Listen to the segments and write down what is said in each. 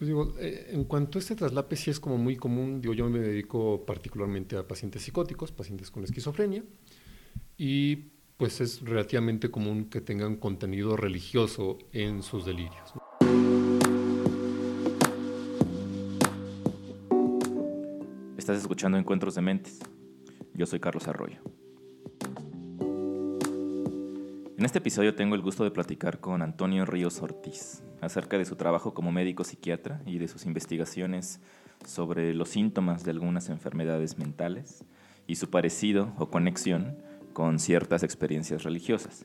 Pues digo, eh, en cuanto a este traslape sí es como muy común, yo me dedico particularmente a pacientes psicóticos, pacientes con esquizofrenia, y pues es relativamente común que tengan contenido religioso en sus delirios. Estás escuchando Encuentros de Mentes. Yo soy Carlos Arroyo. En este episodio tengo el gusto de platicar con Antonio Ríos Ortiz acerca de su trabajo como médico psiquiatra y de sus investigaciones sobre los síntomas de algunas enfermedades mentales y su parecido o conexión con ciertas experiencias religiosas.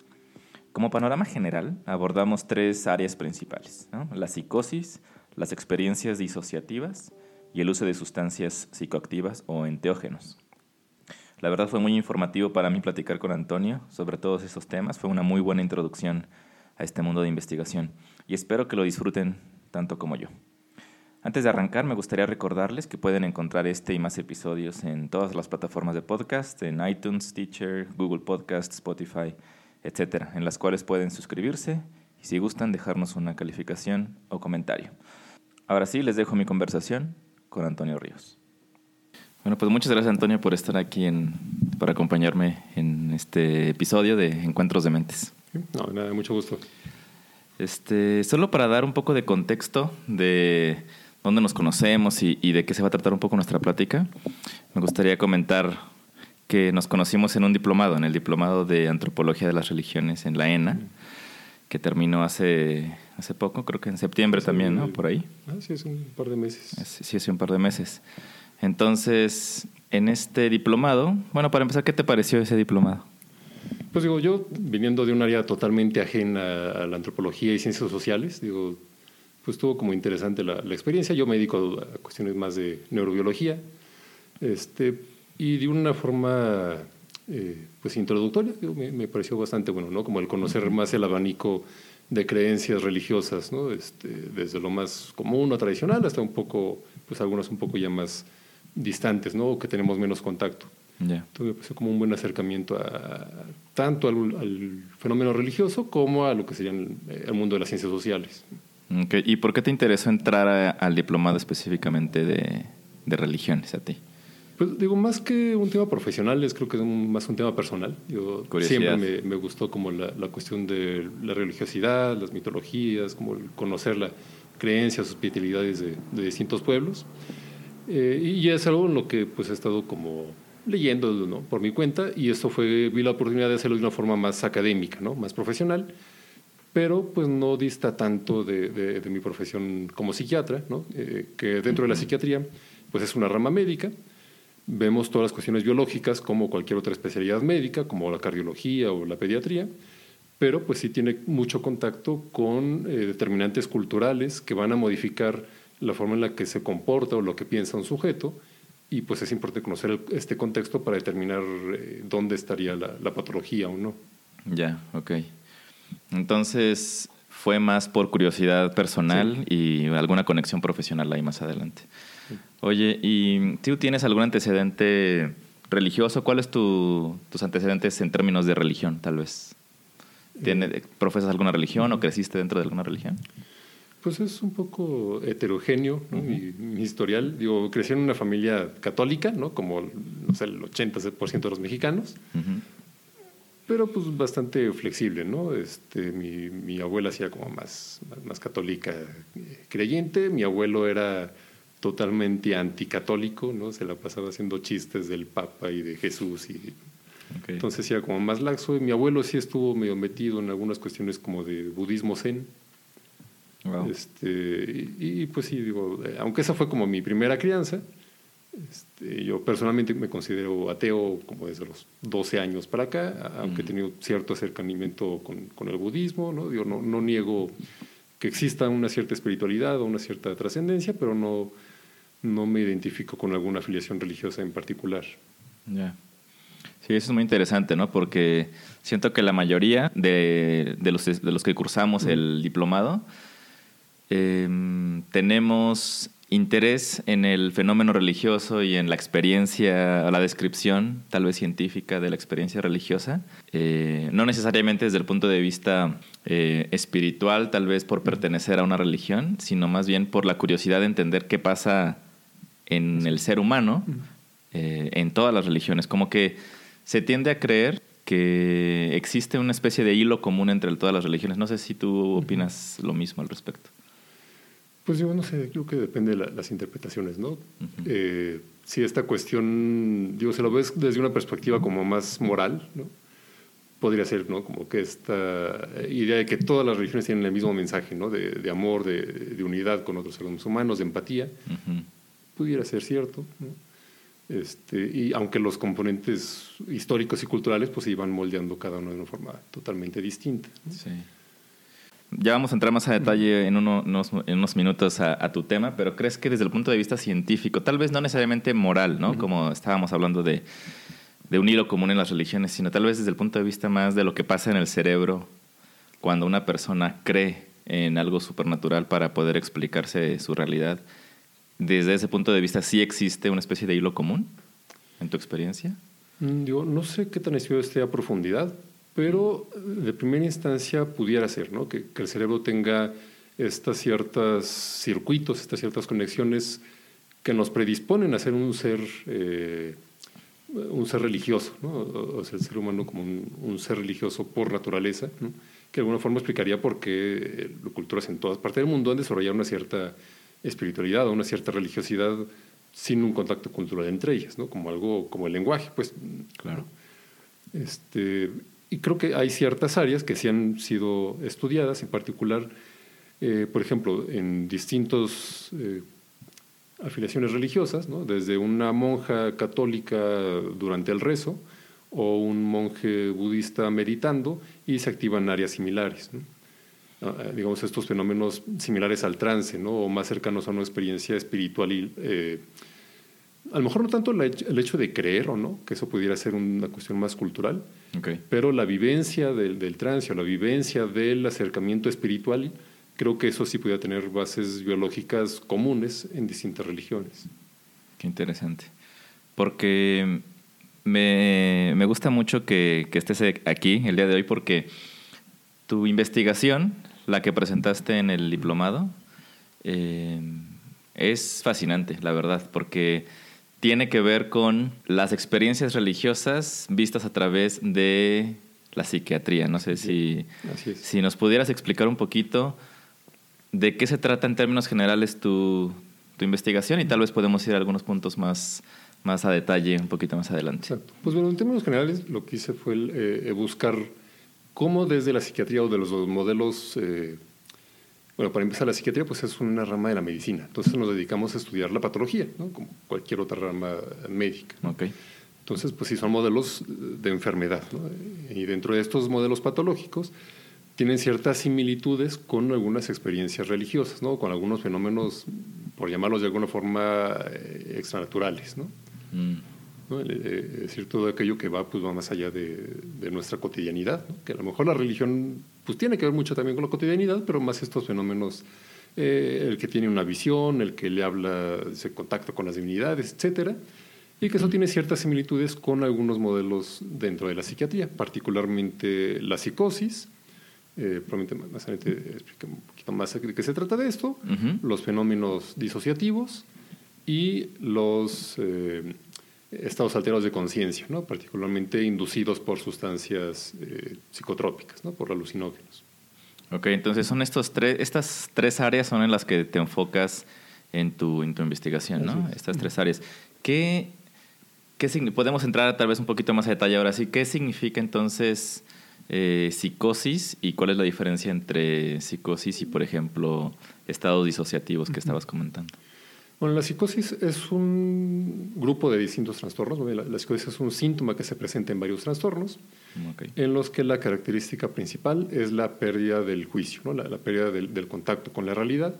Como panorama general, abordamos tres áreas principales, la psicosis, las experiencias disociativas y el uso de sustancias psicoactivas o enteógenos. La verdad fue muy informativo para mí platicar con Antonio sobre todos esos temas. Fue una muy buena introducción a este mundo de investigación y espero que lo disfruten tanto como yo. Antes de arrancar, me gustaría recordarles que pueden encontrar este y más episodios en todas las plataformas de podcast, en iTunes, Teacher, Google Podcast, Spotify, etcétera, en las cuales pueden suscribirse y si gustan dejarnos una calificación o comentario. Ahora sí, les dejo mi conversación con Antonio Ríos. Bueno, pues muchas gracias Antonio por estar aquí en, para acompañarme en este episodio de Encuentros de Mentes. No, nada, mucho gusto. Este, solo para dar un poco de contexto de dónde nos conocemos y, de qué se va a tratar un poco nuestra plática, me gustaría comentar que nos conocimos en un diplomado, en el diplomado de Antropología de las Religiones en la ENA, que terminó hace, hace poco, creo que en septiembre también, ¿no? Por ahí. Ah, sí, hace un par de meses. Sí, hace un par de meses. Entonces, en este diplomado, bueno, para empezar, ¿qué te pareció ese diplomado? Pues digo, yo viniendo de un área totalmente ajena a la antropología y ciencias sociales, digo, pues estuvo como interesante la, experiencia. Yo me dedico a cuestiones más de neurobiología, este, y de una forma eh, pues introductoria, me, me, pareció bastante bueno, ¿no? Como el conocer más el abanico de creencias religiosas, ¿no? Este, desde lo más común o tradicional hasta un poco, pues algunas un poco ya más distantes, ¿no? O que tenemos menos contacto. Entonces me pareció como un buen acercamiento a, tanto al, fenómeno religioso como a lo que sería el, mundo de las ciencias sociales. ¿Y por qué te interesó entrar al diplomado específicamente de, religiones a ti? Pues digo, más que un tema profesional, es creo que es más un tema personal. Yo siempre me, me, gustó como la, la, cuestión de la religiosidad, las mitologías, como conocer la creencias, sus de, de distintos pueblos. Eh, y es algo en lo que pues he estado como leyendo ¿no? por mi cuenta y esto fue, vi la oportunidad de hacerlo de una forma más académica, ¿no? más profesional, pero pues no dista tanto de, de, mi profesión como psiquiatra, ¿no? Eh, que dentro de la psiquiatría pues es una rama médica, vemos todas las cuestiones biológicas como cualquier otra especialidad médica, como la cardiología o la pediatría, pero pues sí tiene mucho contacto con eh, determinantes culturales que van a modificar la forma en la que se comporta o lo que piensa un sujeto, y pues es importante conocer este contexto para determinar eh, dónde estaría la, patología o no. Ya, ok. Entonces fue más por curiosidad personal y alguna conexión profesional ahí más adelante. Oye, ¿y tú tienes algún antecedente religioso? ¿Cuáles tu, tus antecedentes en términos de religión, tal vez? ¿Tienes, ¿Profesas alguna religión o creciste dentro de alguna religión? Pues es un poco heterogéneo mi, historial. Digo, crecí en una familia católica, ¿no? Como no sé, el 80% de los mexicanos. Pero pues bastante flexible, ¿no? Este, mi, mi abuela hacía como más, más, católica eh, creyente. Mi abuelo era totalmente anticatólico, ¿no? Se la pasaba haciendo chistes del Papa y de Jesús y Entonces era como más laxo. Mi abuelo sí estuvo medio metido en algunas cuestiones como de budismo zen. Este, y, pues sí, digo, eh, aunque esa fue como mi primera crianza, este, yo personalmente me considero ateo como desde los 12 años para acá, aunque he tenido cierto acercamiento con, con el budismo, ¿no? Digo, no, no niego que exista una cierta espiritualidad o una cierta trascendencia, pero no, no me identifico con alguna afiliación religiosa en particular. Ya. Sí, eso es muy interesante, ¿no? Porque siento que la mayoría de, de, los, de los que cursamos el diplomado, Em, tenemos interés en el fenómeno religioso y en la experiencia, la descripción tal vez científica de la experiencia religiosa, eh, no necesariamente desde el punto de vista eh, espiritual, tal vez por pertenecer a una religión, sino más bien por la curiosidad de entender qué pasa en el ser humano, eh, en todas las religiones, como que se tiende a creer que existe una especie de hilo común entre todas las religiones. No sé si tú opinas lo mismo al respecto. Pues yo no sé, creo que depende de las interpretaciones, ¿no? Eh, si esta cuestión, digo, se lo ves desde una perspectiva como más moral, ¿no? Podría ser, ¿no? Como que esta idea de que todas las religiones tienen el mismo mensaje, ¿no? De, amor, de, unidad con otros seres humanos, de empatía, pudiera ser cierto, ¿no? Este, y aunque los componentes históricos y culturales pues se iban moldeando cada uno de una forma totalmente distinta. Sí. Ya vamos a entrar más a detalle en, unos, en unos, minutos a, tu tema, pero ¿crees que desde el punto de vista científico, tal vez no necesariamente moral, ¿no? Como estábamos hablando de, de un hilo común en las religiones, sino tal vez desde el punto de vista más de lo que pasa en el cerebro cuando una persona cree en algo supernatural para poder explicarse su realidad? desde ese punto de vista, ¿sí existe una especie de hilo común en tu experiencia? Mm, digo, no sé qué tan estudiado esté a profundidad, pero de primera instancia pudiera ser, ¿no? Que, el cerebro tenga estas ciertos circuitos, estas ciertas conexiones que nos predisponen a ser un ser, eh, un ser religioso, ¿no? o, sea, el ser humano como un, ser religioso por naturaleza, que de alguna forma explicaría por qué culturas en todas partes del mundo han desarrollado una cierta espiritualidad o una cierta religiosidad sin un contacto cultural entre ellas, ¿no? Como algo, como el lenguaje, pues. Claro. Este, y creo que hay ciertas áreas que sí han sido estudiadas, en particular, eh, por ejemplo, en distintos eh, afiliaciones religiosas, ¿no? desde una monja católica durante el rezo o un monje budista meditando, y se activan áreas similares. ¿no? Eh, digamos, estos fenómenos similares al trance, ¿no? o más cercanos a una experiencia espiritual. Y, eh, a lo mejor no tanto el hecho de creer o no, que eso pudiera ser una cuestión más cultural, pero la vivencia del, del trance o la vivencia del acercamiento espiritual, creo que eso sí pudiera tener bases biológicas comunes en distintas religiones. Qué interesante. Porque me, me gusta mucho que, que estés aquí el día de hoy porque tu investigación la que presentaste en el diplomado, eh, es fascinante, la verdad, porque tiene que ver con las experiencias religiosas vistas a través de la psiquiatría. No sé si, si nos pudieras explicar un poquito de qué se trata en términos generales tu, tu investigación y tal vez podemos ir a algunos puntos más, más a detalle un poquito más adelante. Pues bueno, en términos generales lo que hice fue eh, buscar cómo desde la psiquiatría o de los modelos, eh, bueno, para empezar, la psiquiatría pues es una rama de la medicina, entonces nos dedicamos a estudiar la patología, ¿no? como cualquier otra rama médica. Okay. Entonces, pues sí, son modelos de enfermedad, y dentro de estos modelos patológicos tienen ciertas similitudes con algunas experiencias religiosas, ¿no? con algunos fenómenos, por llamarlos de alguna forma, eh, extranaturales. ¿no? Mm. ¿No? Es decir, todo aquello que va, pues, va más allá de, nuestra cotidianidad, que a lo mejor la religión pues, tiene que ver mucho también con la cotidianidad, pero más estos fenómenos, eh, el que tiene una visión, el que le habla, se contacta con las divinidades, etcétera, y que eso tiene ciertas similitudes con algunos modelos dentro de la psiquiatría, particularmente la psicosis, eh, probablemente más adelante explique un poquito más de qué se trata de esto, los fenómenos disociativos y los eh, estados alterados de conciencia, ¿no? particularmente inducidos por sustancias eh, psicotrópicas, ¿no? por alucinógenos. Ok, entonces son estos tres, estas tres áreas son en las que te enfocas en tu, en tu investigación, ¿no? Estas tres áreas. ¿Qué, qué podemos entrar tal vez un poquito más a detalle ahora sí? ¿Qué significa entonces eh, psicosis y cuál es la diferencia entre psicosis y, por ejemplo, estados disociativos que estabas comentando? Bueno, la psicosis es un grupo de distintos trastornos. La, psicosis es un síntoma que se presenta en varios trastornos, en los que la característica principal es la pérdida del juicio, ¿no? la, pérdida del, contacto con la realidad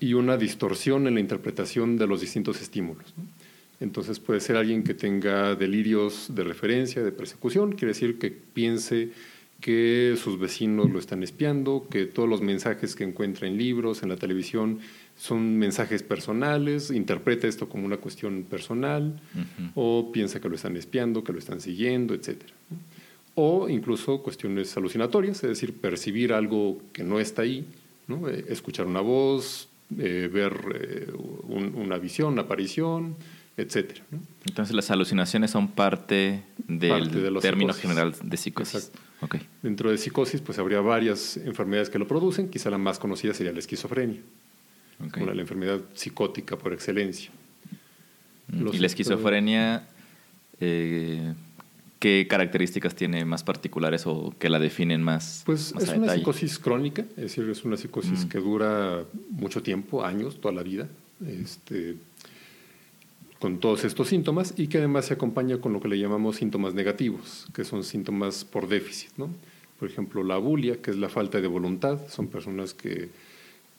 y una distorsión en la interpretación de los distintos estímulos. Entonces puede ser alguien que tenga delirios de referencia, de persecución, quiere decir que piense que sus vecinos lo están espiando, que todos los mensajes que encuentra en libros, en la televisión, son mensajes personales, interpreta esto como una cuestión personal, o piensa que lo están espiando, que lo están siguiendo, etc. O incluso cuestiones alucinatorias, es decir, percibir algo que no está ahí, ¿no? Eh, escuchar una voz, eh, ver eh, una visión, una aparición, etc. Entonces las alucinaciones son parte del término general de psicosis. Dentro de psicosis, pues habría varias enfermedades que lo producen. Quizá la más conocida sería la esquizofrenia, una, la enfermedad psicótica por excelencia. Mm, ¿Y la esquizofrenia eh, qué características tiene más particulares o que la definen más? Pues es una psicosis crónica, es decir, es una psicosis mm. que dura mucho tiempo, años, toda la vida. Este, con todos estos síntomas y que además se acompaña con lo que le llamamos síntomas negativos, que son síntomas por déficit. ¿no? Por ejemplo, la bulia, que es la falta de voluntad, son personas que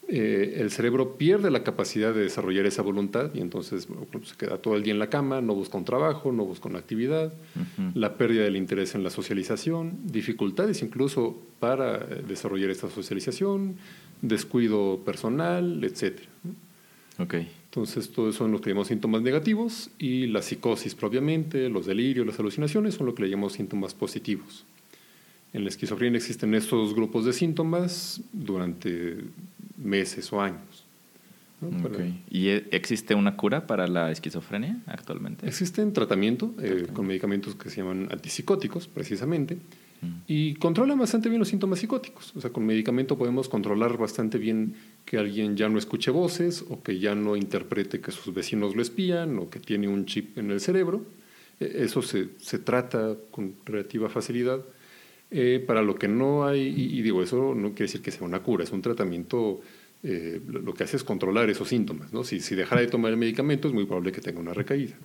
eh, el cerebro pierde la capacidad de desarrollar esa voluntad y entonces se queda todo el día en la cama, no busca un trabajo, no busca una actividad, la pérdida del interés en la socialización, dificultades incluso para desarrollar esta socialización, descuido personal, etc. Okay. Entonces, todo eso son lo que llamamos síntomas negativos y la psicosis propiamente, los delirios, las alucinaciones son lo que le llamamos síntomas positivos. En la esquizofrenia existen estos grupos de síntomas durante meses o años. ¿Y e, existe una cura para la esquizofrenia actualmente? Existen tratamiento eh, con medicamentos que se llaman antipsicóticos, precisamente, y controlan bastante bien los síntomas psicóticos. O sea, con medicamento podemos controlar bastante bien que alguien ya no escuche voces o que ya no interprete que sus vecinos lo espían o que tiene un chip en el cerebro. E, eso se, se trata con relativa facilidad. Eh, para lo que no hay, y, digo, eso no quiere decir que sea una cura, es un tratamiento, eh, lo que hace es controlar esos síntomas. ¿no? Si, si dejara de tomar el medicamento es muy probable que tenga una recaída.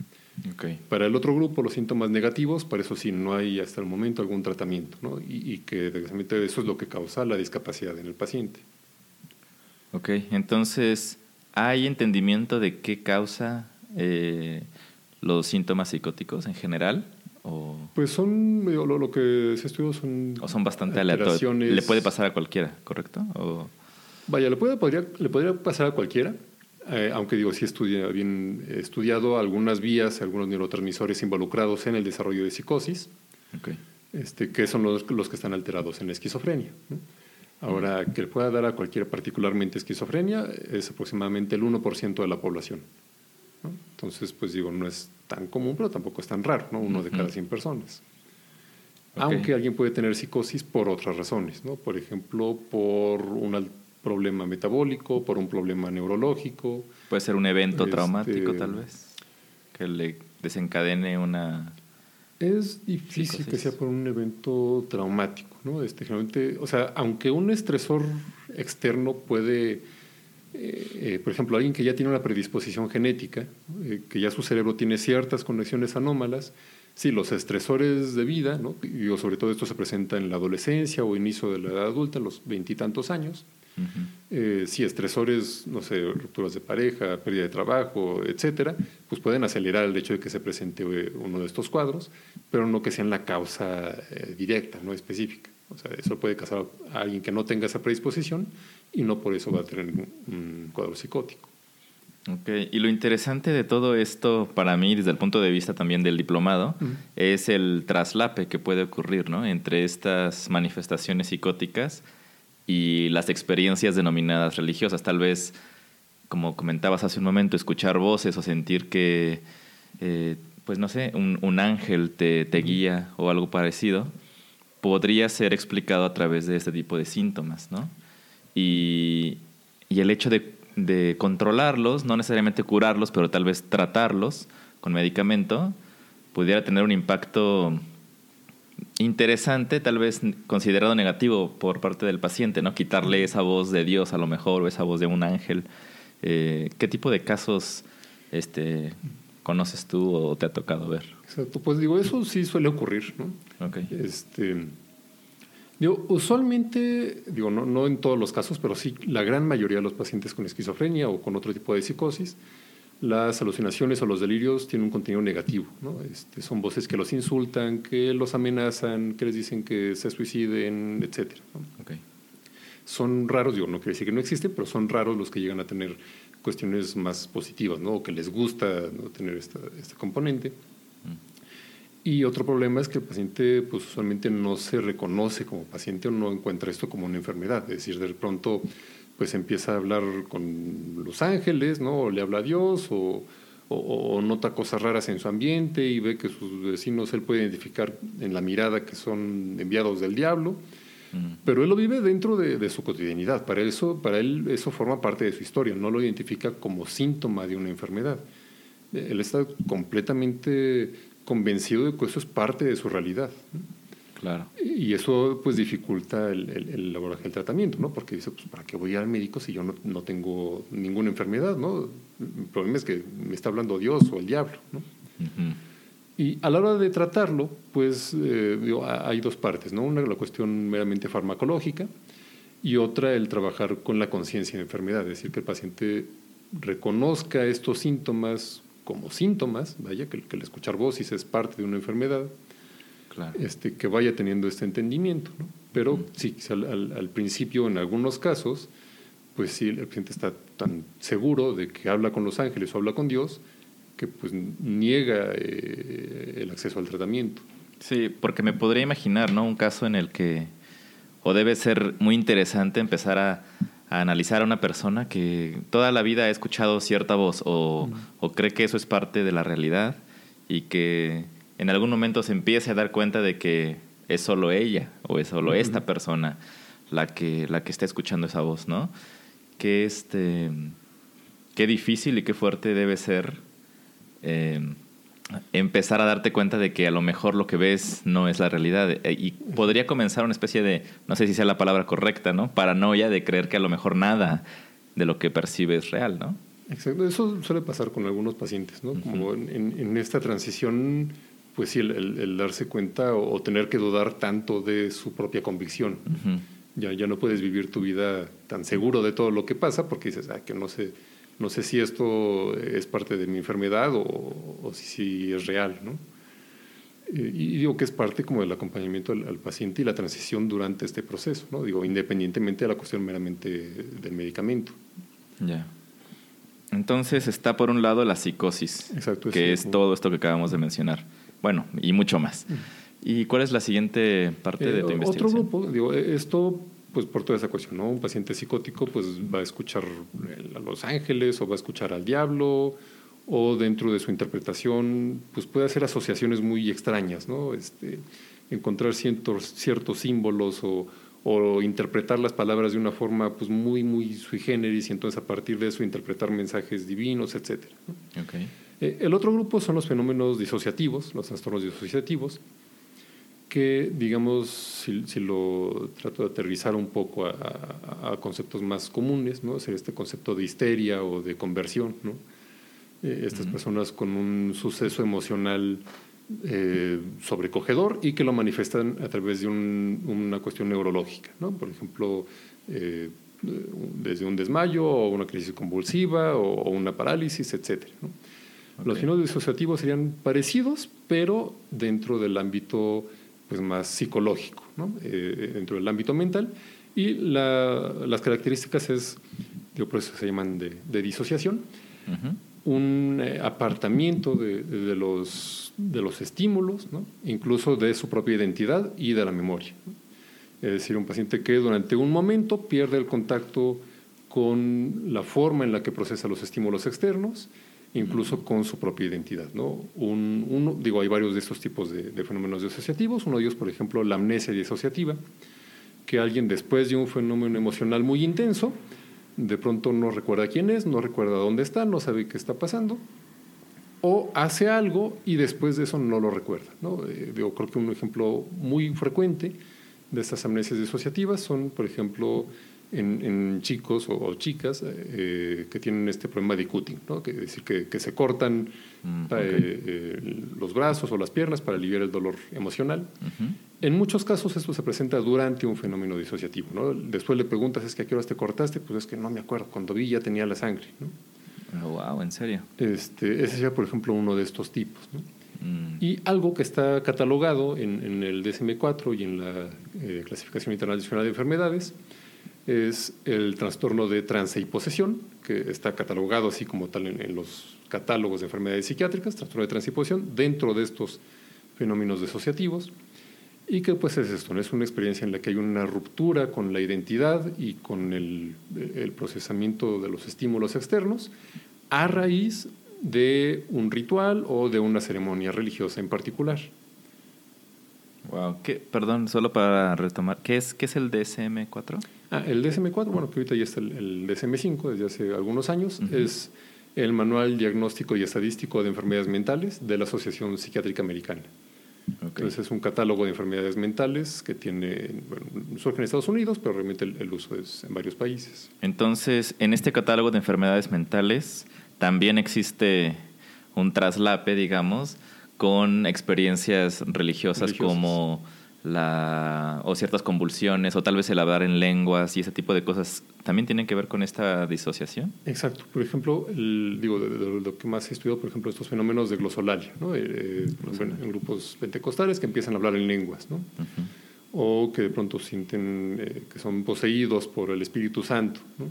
Para el otro grupo, los síntomas negativos, para eso sí no hay hasta el momento algún tratamiento, ¿no? y, que desgraciadamente eso es lo que causa la discapacidad en el paciente. Ok, entonces, ¿hay entendimiento de qué causa eh, los síntomas psicóticos en general? O... Pues son, lo, que se estudió son... O son bastante aleatorios. Le puede pasar a cualquiera, ¿correcto? O... Vaya, le, puede, podría, le podría pasar a cualquiera, eh, aunque digo, sí estudia, bien estudiado algunas vías, algunos neurotransmisores involucrados en el desarrollo de psicosis, este, que son los, los, que están alterados en la esquizofrenia. Ahora, que le pueda dar a cualquiera particularmente esquizofrenia es aproximadamente el 1% de la población. Entonces, pues digo, no es tan común, pero tampoco es tan raro, ¿no? uno de cada 100 personas. Aunque alguien puede tener psicosis por otras razones, ¿no? por ejemplo, por un problema metabólico, por un problema neurológico. Puede ser un evento este, traumático, tal vez, que le desencadene una. Es difícil que sea por un evento traumático, ¿no? Este, generalmente, o sea, aunque un estresor externo puede, eh, eh, por ejemplo, alguien que ya tiene una predisposición genética, eh, que ya su cerebro tiene ciertas conexiones anómalas, sí, los estresores de vida, ¿no? y sobre todo esto se presenta en la adolescencia o inicio de la edad adulta, los veintitantos años, eh, si estresores, no sé, rupturas de pareja, pérdida de trabajo, etcétera, pues pueden acelerar el hecho de que se presente eh, uno de estos cuadros, pero no que sean la causa eh, directa, no específica. O sea, eso puede causar a alguien que no tenga esa predisposición y no por eso va a tener un cuadro psicótico. Ok, y lo interesante de todo esto para mí, desde el punto de vista también del diplomado, es el traslape que puede ocurrir ¿no? entre estas manifestaciones psicóticas y las experiencias denominadas religiosas. Tal vez, como comentabas hace un momento, escuchar voces o sentir que, eh, pues no sé, un, ángel te, guía o algo parecido, podría ser explicado a través de este tipo de síntomas, ¿no? Y, el hecho de, de controlarlos, no necesariamente curarlos, pero tal vez tratarlos con medicamento, pudiera tener un impacto interesante, tal vez considerado negativo por parte del paciente, ¿no? Quitarle esa voz de Dios a lo mejor o esa voz de un ángel. Eh, ¿Qué tipo de casos este, conoces tú o te ha tocado ver? Exacto, pues digo, eso sí suele ocurrir, ¿no? Okay. Este, usualmente, digo, no, no en todos los casos, pero sí la gran mayoría de los pacientes con esquizofrenia o con otro tipo de psicosis, las alucinaciones o los delirios tienen un contenido negativo. ¿no? Este, son voces que los insultan, que los amenazan, que les dicen que se suiciden, etc. Son raros, digo, no quiere decir que no existen, pero son raros los que llegan a tener cuestiones más positivas, ¿no? o que les gusta tener esta, este componente. Y otro problema es que el paciente pues, usualmente no se reconoce como paciente o no encuentra esto como una enfermedad. Es decir, de pronto pues empieza a hablar con los ángeles, ¿no? O le habla a Dios o, o, nota cosas raras en su ambiente y ve que sus vecinos él puede identificar en la mirada que son enviados del diablo. Pero él lo vive dentro de, de, su cotidianidad. Para, eso, para él eso forma parte de su historia. No lo identifica como síntoma de una enfermedad. Él está completamente convencido de que eso es parte de su realidad. Claro. Y eso pues dificulta el, el, el, tratamiento, ¿no? Porque dice, pues ¿para qué voy al médico si yo no, no, tengo ninguna enfermedad, ¿no? El problema es que me está hablando Dios o el diablo, ¿no? Y a la hora de tratarlo, pues eh, hay dos partes, ¿no? Una la cuestión meramente farmacológica y otra el trabajar con la conciencia de enfermedad, es decir, que el paciente reconozca estos síntomas como síntomas, vaya, que, el escuchar voces es parte de una enfermedad, este, que vaya teniendo este entendimiento. ¿no? Pero sí, al, al, principio, en algunos casos, pues sí, el paciente está tan seguro de que habla con los ángeles o habla con Dios, que pues niega eh, el acceso al tratamiento. Sí, porque me podría imaginar, ¿no? Un caso en el que, o debe ser muy interesante empezar a a analizar a una persona que toda la vida ha escuchado cierta voz o, o, cree que eso es parte de la realidad y que en algún momento se empiece a dar cuenta de que es solo ella o es solo esta persona la que, la que está escuchando esa voz, ¿no? Qué, este, qué difícil y qué fuerte debe ser eh, empezar a darte cuenta de que a lo mejor lo que ves no es la realidad. Eh, y podría comenzar una especie de, no sé si sea la palabra correcta, ¿no? Paranoia de creer que a lo mejor nada de lo que percibes es real, ¿no? Exacto. Eso suele pasar con algunos pacientes, ¿no? Como en, esta transición, pues sí, el, darse cuenta o, tener que dudar tanto de su propia convicción. ya, ya no puedes vivir tu vida tan seguro de todo lo que pasa porque dices, ah, que no sé no sé si esto es parte de mi enfermedad o, si, es real, ¿no? Y digo que es parte como del acompañamiento al, paciente y la transición durante este proceso, ¿no? Digo, independientemente de la cuestión meramente del medicamento. Ya. Entonces está por un lado la psicosis, Exacto, que es todo esto que acabamos de mencionar. Bueno, y mucho más. ¿Y cuál es la siguiente parte de tu investigación? Otro grupo, digo, esto pues por toda esa cuestión, ¿no? Un paciente psicótico pues va a escuchar a los ángeles o va a escuchar al diablo o dentro de su interpretación pues puede hacer asociaciones muy extrañas, ¿no? Este, encontrar ciertos, ciertos símbolos o, o, interpretar las palabras de una forma pues muy, muy sui generis y entonces a partir de eso interpretar mensajes divinos, etc. Okay. Eh, el otro grupo son los fenómenos disociativos, los trastornos disociativos, que, digamos, si, lo trato de aterrizar un poco a, conceptos más comunes, ¿no? Sería este concepto de histeria o de conversión, ¿no? Eh, estas personas con un suceso emocional eh, sobrecogedor y que lo manifiestan a través de una cuestión neurológica, ¿no? Por ejemplo, eh, desde un desmayo o una crisis convulsiva o, una parálisis, etc. Los fenómenos disociativos serían parecidos, pero dentro del ámbito pues, más psicológico ¿no? Eh, dentro del ámbito mental. Y las características es, digo, por eso se llaman de, disociación, un eh, apartamiento de, de, los, de los estímulos, ¿no? incluso de su propia identidad y de la memoria. Es decir, un paciente que durante un momento pierde el contacto con la forma en la que procesa los estímulos externos incluso con su propia identidad. ¿no? Un, digo, hay varios de estos tipos de, fenómenos disociativos. Uno de ellos, por ejemplo, la amnesia disociativa, que alguien después de un fenómeno emocional muy intenso, de pronto no recuerda quién es, no recuerda dónde está, no sabe qué está pasando, o hace algo y después de eso no lo recuerda. ¿no? Eh, digo, creo que un ejemplo muy frecuente de estas amnesias disociativas son, por ejemplo, en, chicos o, chicas eh, que tienen este problema de cutting, ¿no? que, es decir, que, se cortan mm, eh, eh, los brazos o las piernas para aliviar el dolor emocional. En muchos casos esto se presenta durante un fenómeno disociativo. ¿no? Después le preguntas, ¿es que a qué horas te cortaste? Pues es que no me acuerdo, cuando vi ya tenía la sangre. ¿no? Oh, wow, ¿en serio? Este, ese sería, por ejemplo, uno de estos tipos. Mm. Y algo que está catalogado en, el DSM-4 y en la eh, Clasificación Internacional de Enfermedades es el trastorno de trance y posesión, que está catalogado así como tal en, los catálogos de enfermedades psiquiátricas, trastorno de trance y posesión, dentro de estos fenómenos disociativos. Y que pues es esto, es una experiencia en la que hay una ruptura con la identidad y con el, procesamiento de los estímulos externos a raíz de un ritual o de una ceremonia religiosa en particular. Wow, ¿Qué, perdón, solo para retomar, ¿qué es, qué es el DSM-4? Ah, el DSM-4, bueno, que ahorita ya está el, DSM-5 desde hace algunos años, es el Manual Diagnóstico y Estadístico de Enfermedades Mentales de la Asociación Psiquiátrica Americana. Entonces es un catálogo de enfermedades mentales que tiene, bueno, surge en Estados Unidos, pero realmente el, uso es en varios países. Entonces, en este catálogo de enfermedades mentales también existe un traslape, digamos, con experiencias religiosas, como la o ciertas convulsiones o tal vez el hablar en lenguas y ese tipo de cosas también tienen que ver con esta disociación exacto por ejemplo digo de, lo que más he estudiado por ejemplo estos fenómenos de glosolalia ¿no? Eh, eh, en grupos pentecostales que empiezan a hablar en lenguas ¿no? o que de pronto sienten eh, que son poseídos por el Espíritu Santo ¿no?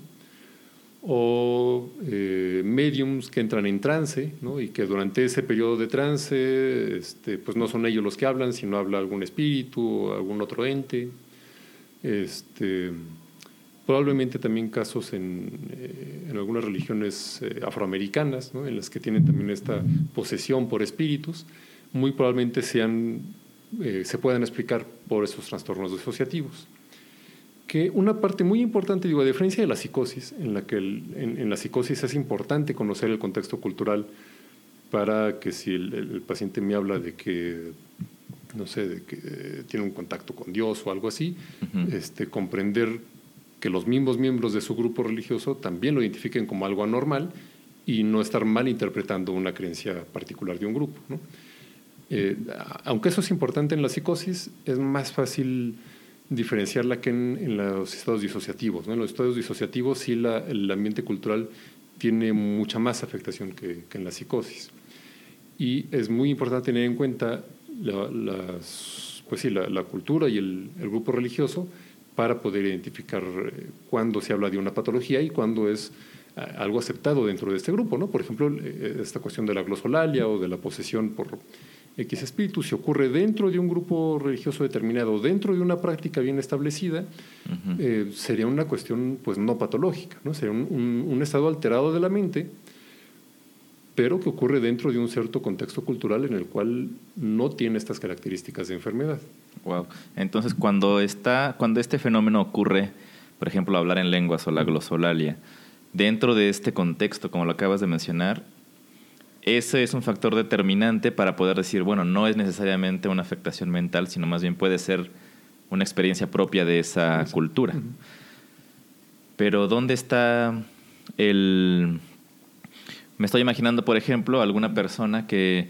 O eh, mediums que entran en trance y que durante ese periodo de trance este, pues no son ellos los que hablan, sino habla algún espíritu o algún otro ente. Este, probablemente también casos en, eh, algunas religiones eh, afroamericanas, en las que tienen también esta posesión por espíritus, muy probablemente sean, se puedan explicar por esos trastornos disociativos que una parte muy importante, digo, a diferencia de la psicosis, en la que en, la psicosis es importante conocer el contexto cultural para que si el, paciente me habla de que, no sé, de que tiene un contacto con Dios o algo así, este, comprender que los mismos miembros de su grupo religioso también lo identifiquen como algo anormal y no estar mal interpretando una creencia particular de un grupo. Eh, aunque eso es importante en la psicosis, es más fácil diferenciarla que en, los estados disociativos. En los estados disociativos sí la, el ambiente cultural tiene mucha más afectación que, en la psicosis. Y es muy importante tener en cuenta la, las, pues sí, la, cultura y el, grupo religioso para poder identificar eh, cuándo se habla de una patología y cuándo es algo aceptado dentro de este grupo. ¿no? Por ejemplo, eh, esta cuestión de la glosolalia o de la posesión por X espíritu, si ocurre dentro de un grupo religioso determinado, dentro de una práctica bien establecida, eh, sería una cuestión pues no patológica, ¿no? sería un, estado alterado de la mente, pero que ocurre dentro de un cierto contexto cultural en el cual no tiene estas características de enfermedad. Wow. Entonces, cuando está, cuando este fenómeno ocurre, por ejemplo, hablar en lenguas o la glosolalia, dentro de este contexto, como lo acabas de mencionar, ese es un factor determinante para poder decir, bueno, no es necesariamente una afectación mental, sino más bien puede ser una experiencia propia de esa cultura. Pero ¿dónde está el... Me estoy imaginando, por ejemplo, alguna persona que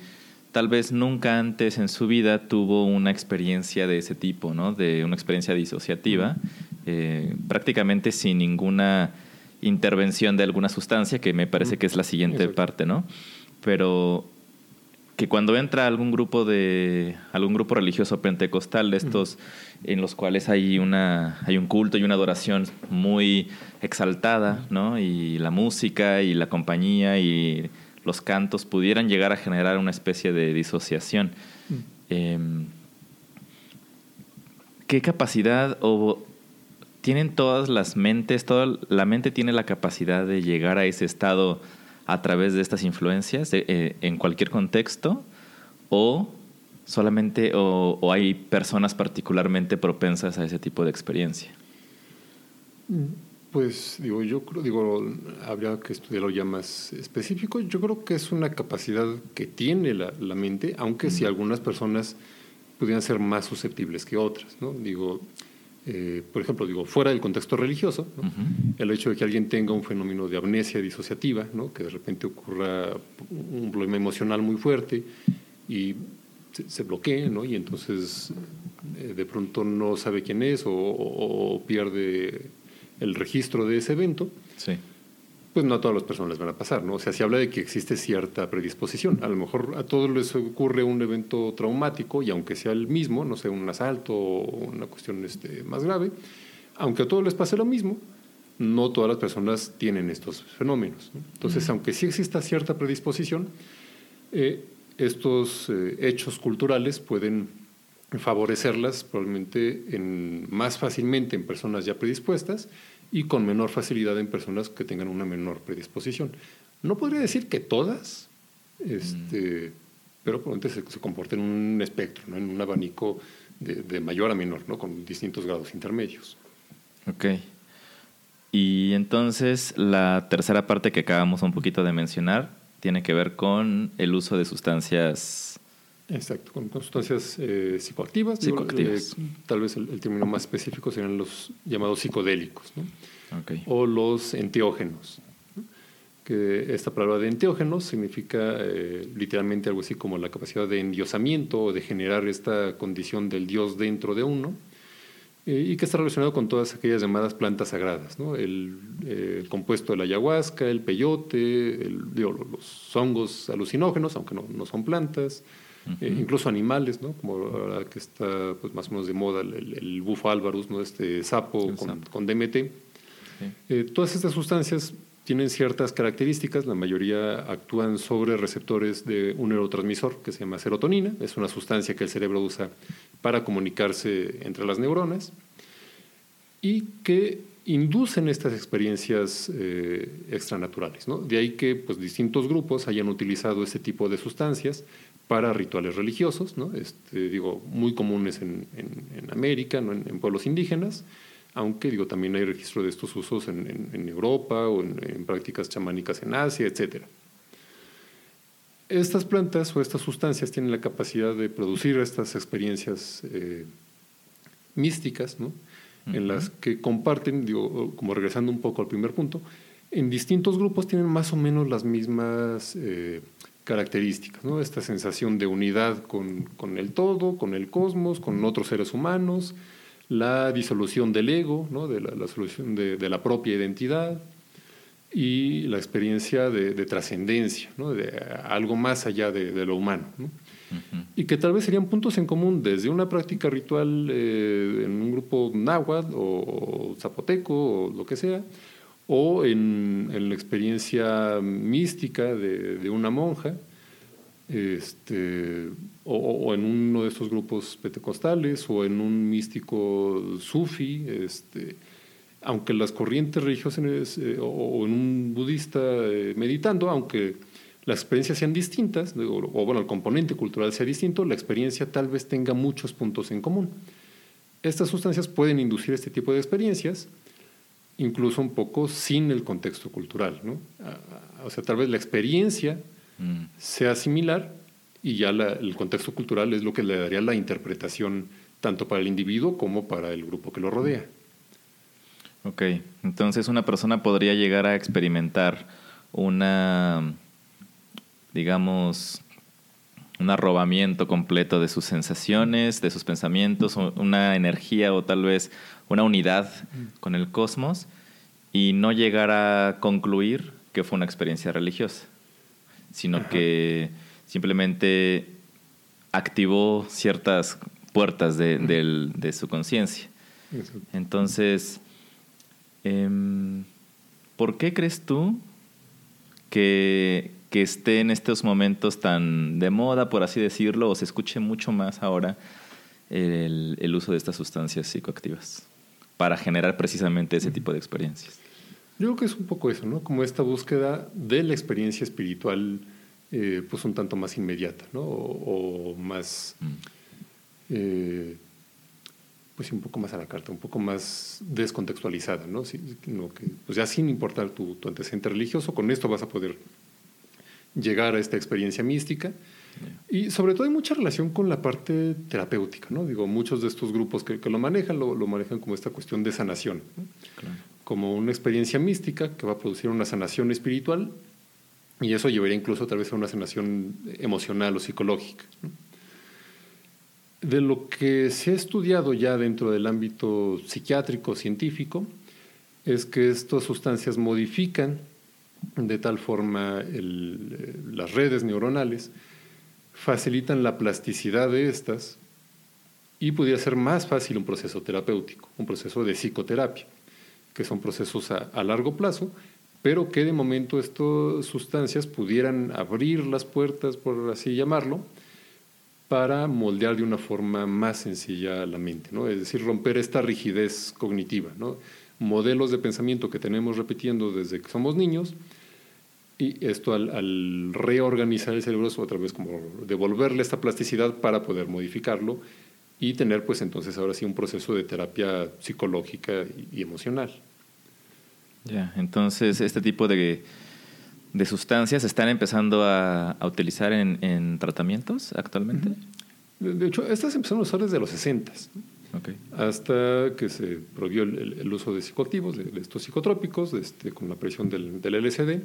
tal vez nunca antes en su vida tuvo una experiencia de ese tipo, ¿no? De una experiencia disociativa, eh, prácticamente sin ninguna intervención de alguna sustancia, que me parece que es la siguiente parte, ¿no? Pero que cuando entra algún grupo de algún grupo religioso pentecostal de estos en los cuales hay una hay un culto y una adoración muy exaltada, ¿no? Y la música y la compañía y los cantos pudieran llegar a generar una especie de disociación. Em, ¿Qué capacidad o tienen todas las mentes, toda la mente tiene la capacidad de llegar a ese estado a través de estas influencias eh, en cualquier contexto o solamente o, hay personas particularmente propensas a ese tipo de experiencia? Pues digo, yo creo, digo, habría que estudiarlo ya más específico. Yo creo que es una capacidad que tiene la, mente, aunque si algunas personas pudieran ser más susceptibles que otras, ¿no? Digo, eh, por ejemplo, digo, fuera del contexto religioso, el hecho de que alguien tenga un fenómeno de amnesia disociativa, ¿no? que de repente ocurra un problema emocional muy fuerte y se, bloquee, ¿no? y entonces eh, de pronto no sabe quién es o, pierde el registro de ese evento, pues no a todas las personas les van a pasar, ¿no? O sea, se habla de que existe cierta predisposición. A lo mejor a todos les ocurre un evento traumático y aunque sea el mismo, no sé, un asalto o una cuestión este, más grave, aunque a todos les pase lo mismo, no todas las personas tienen estos fenómenos. Entonces, aunque sí exista cierta predisposición, eh, estos eh, hechos culturales pueden favorecerlas probablemente en, más fácilmente en personas ya predispuestas y con menor facilidad en personas que tengan una menor predisposición. No podría decir que todas, este, pero probablemente se, se comporten en un espectro, ¿no? en un abanico de, de, mayor a menor, ¿no? con distintos grados intermedios. Ok. Y entonces la tercera parte que acabamos un poquito de mencionar tiene que ver con el uso de sustancias. Exacto, con, sustancias eh, psicoactivas. psicoactivas. Eh, tal vez el, término más específico serían los llamados psicodélicos, ¿no? o los enteógenos. Que esta palabra de enteógenos significa eh, literalmente algo así como la capacidad de endiosamiento o de generar esta condición del Dios dentro de uno y que está relacionado con todas aquellas llamadas plantas sagradas, ¿no? el, compuesto de la ayahuasca, el peyote, el, los hongos alucinógenos, aunque no, no son plantas, eh, incluso animales, ¿no? como ahora que está pues, más o menos de moda el, el bufo alvarus, ¿no? este sapo con, con, DMT. todas estas sustancias tienen ciertas características, la mayoría actúan sobre receptores de un neurotransmisor que se llama serotonina, es una sustancia que el cerebro usa para comunicarse entre las neuronas y que inducen estas experiencias eh, extranaturales. ¿no? De ahí que pues, distintos grupos hayan utilizado este tipo de sustancias para rituales religiosos, ¿no? este, digo, muy comunes en, en, América, en, pueblos indígenas, aunque digo, también hay registro de estos usos en, Europa o en, prácticas chamánicas en Asia, etcétera. Estas plantas o estas sustancias tienen la capacidad de producir estas experiencias eh, místicas, en las que comparten, digo, como regresando un poco al primer punto, en distintos grupos tienen más o menos las mismas eh, características, ¿no? esta sensación de unidad con, con, el todo, con el cosmos, con otros seres humanos, la disolución del ego, ¿no? de la, solución de, de la propia identidad, y la experiencia de, trascendencia, ¿no? de algo más allá de, lo humano. Y que tal vez serían puntos en común desde una práctica ritual eh, en un grupo náhuatl o, zapoteco o lo que sea, o en, la experiencia mística de, una monja, este, o, en uno de estos grupos pentecostales, o en un místico sufi, este, aunque las corrientes religiosas eh, o, en un budista eh, meditando, aunque las experiencias sean distintas, o, bueno, el componente cultural sea distinto, la experiencia tal vez tenga muchos puntos en común. Estas sustancias pueden inducir este tipo de experiencias, incluso un poco sin el contexto cultural. ¿no? O sea, tal vez la experiencia mm. sea similar y ya el contexto cultural es lo que le daría la interpretación tanto para el individuo como para el grupo que lo rodea. Ok, entonces una persona podría llegar a experimentar una, digamos, un arrobamiento completo de sus sensaciones, de sus pensamientos, una energía o tal vez una unidad con el cosmos y no llegar a concluir que fue una experiencia religiosa, sino que simplemente activó ciertas puertas de, de su conciencia. Entonces, Em, ¿Por qué crees tú que, que, esté en estos momentos tan de moda, por así decirlo, o se escuche mucho más ahora el, el uso de estas sustancias psicoactivas para generar precisamente ese tipo de experiencias? Yo creo que es un poco eso, ¿no? Como esta búsqueda de la experiencia espiritual, eh, pues un tanto más inmediata, ¿no? O, más mm. eh, pues un poco más a la carta, un poco más descontextualizada, ¿no? que, pues ya sin importar tu, antecedente religioso, con esto vas a poder llegar a esta experiencia mística. Y sobre todo hay mucha relación con la parte terapéutica, ¿no? Digo, muchos de estos grupos que, lo manejan, lo, manejan como esta cuestión de sanación, como una experiencia mística que va a producir una sanación espiritual y eso llevaría incluso tal vez a una sanación emocional o psicológica. ¿no? De lo que se ha estudiado ya dentro del ámbito psiquiátrico científico es que estas sustancias modifican de tal forma eh, las redes neuronales facilitan la plasticidad de estas y pudiera ser más fácil un proceso terapéutico, un proceso de psicoterapia, que son procesos a, largo plazo, pero que de momento estas sustancias pudieran abrir las puertas, por así llamarlo, para moldear de una forma más sencilla la mente, ¿no? es decir, romper esta rigidez cognitiva, ¿no? modelos de pensamiento que tenemos repitiendo desde que somos niños, y esto al, reorganizar el cerebro es otra vez como devolverle esta plasticidad para poder modificarlo y tener pues entonces ahora sí un proceso de terapia psicológica y, emocional. Ya, entonces este tipo de, de sustancias están empezando a, a utilizar en, en, tratamientos actualmente. De, hecho, estas empezaron a usar desde los 60 hasta que se prohibió el, uso de psicoactivos, de, estos psicotrópicos, este, con la presión del, del LSD.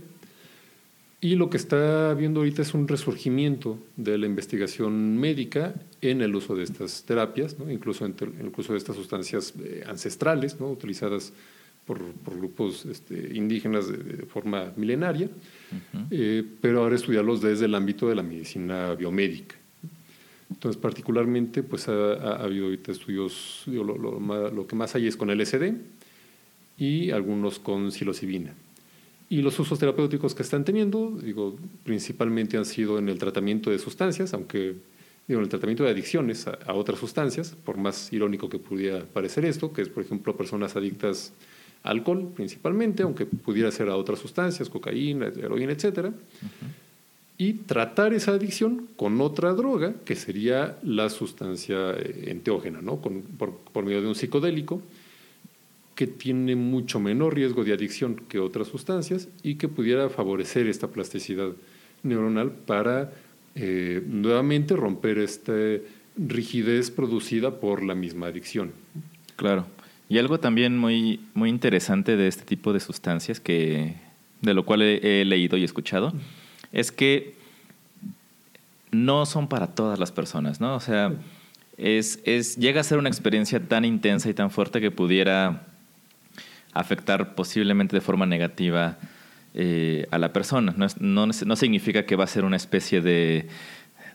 Y lo que está viendo ahorita es un resurgimiento de la investigación médica en el uso de estas terapias, incluso en, el uso de estas sustancias eh, ancestrales, ¿no? utilizadas por, grupos este, indígenas de, forma milenaria, eh, pero ahora estudiarlos desde el ámbito de la medicina biomédica. Entonces, particularmente, pues ha, habido ahorita estudios, lo, lo, que más hay es con LSD y algunos con psilocibina. Y los usos terapéuticos que están teniendo, digo, principalmente han sido en el tratamiento de sustancias, aunque digo, en el tratamiento de adicciones a, otras sustancias, por más irónico que pudiera parecer esto, que es, por ejemplo, personas adictas a alcohol principalmente, aunque pudiera ser a otras sustancias, cocaína, heroína, etc. Y tratar esa adicción con otra droga, que sería la sustancia eh, enteógena, ¿no? por, por medio de un psicodélico, que tiene mucho menor riesgo de adicción que otras sustancias y que pudiera favorecer esta plasticidad neuronal para eh, nuevamente romper esta rigidez producida por la misma adicción. Claro. Y algo también muy, muy interesante de este tipo de sustancias, que, de lo cual he, leído y escuchado, es que no son para todas las personas, ¿no? O sea, es, es, llega a ser una experiencia tan intensa y tan fuerte que pudiera afectar posiblemente de forma negativa eh, a la persona. No, no, significa que va a ser una especie de,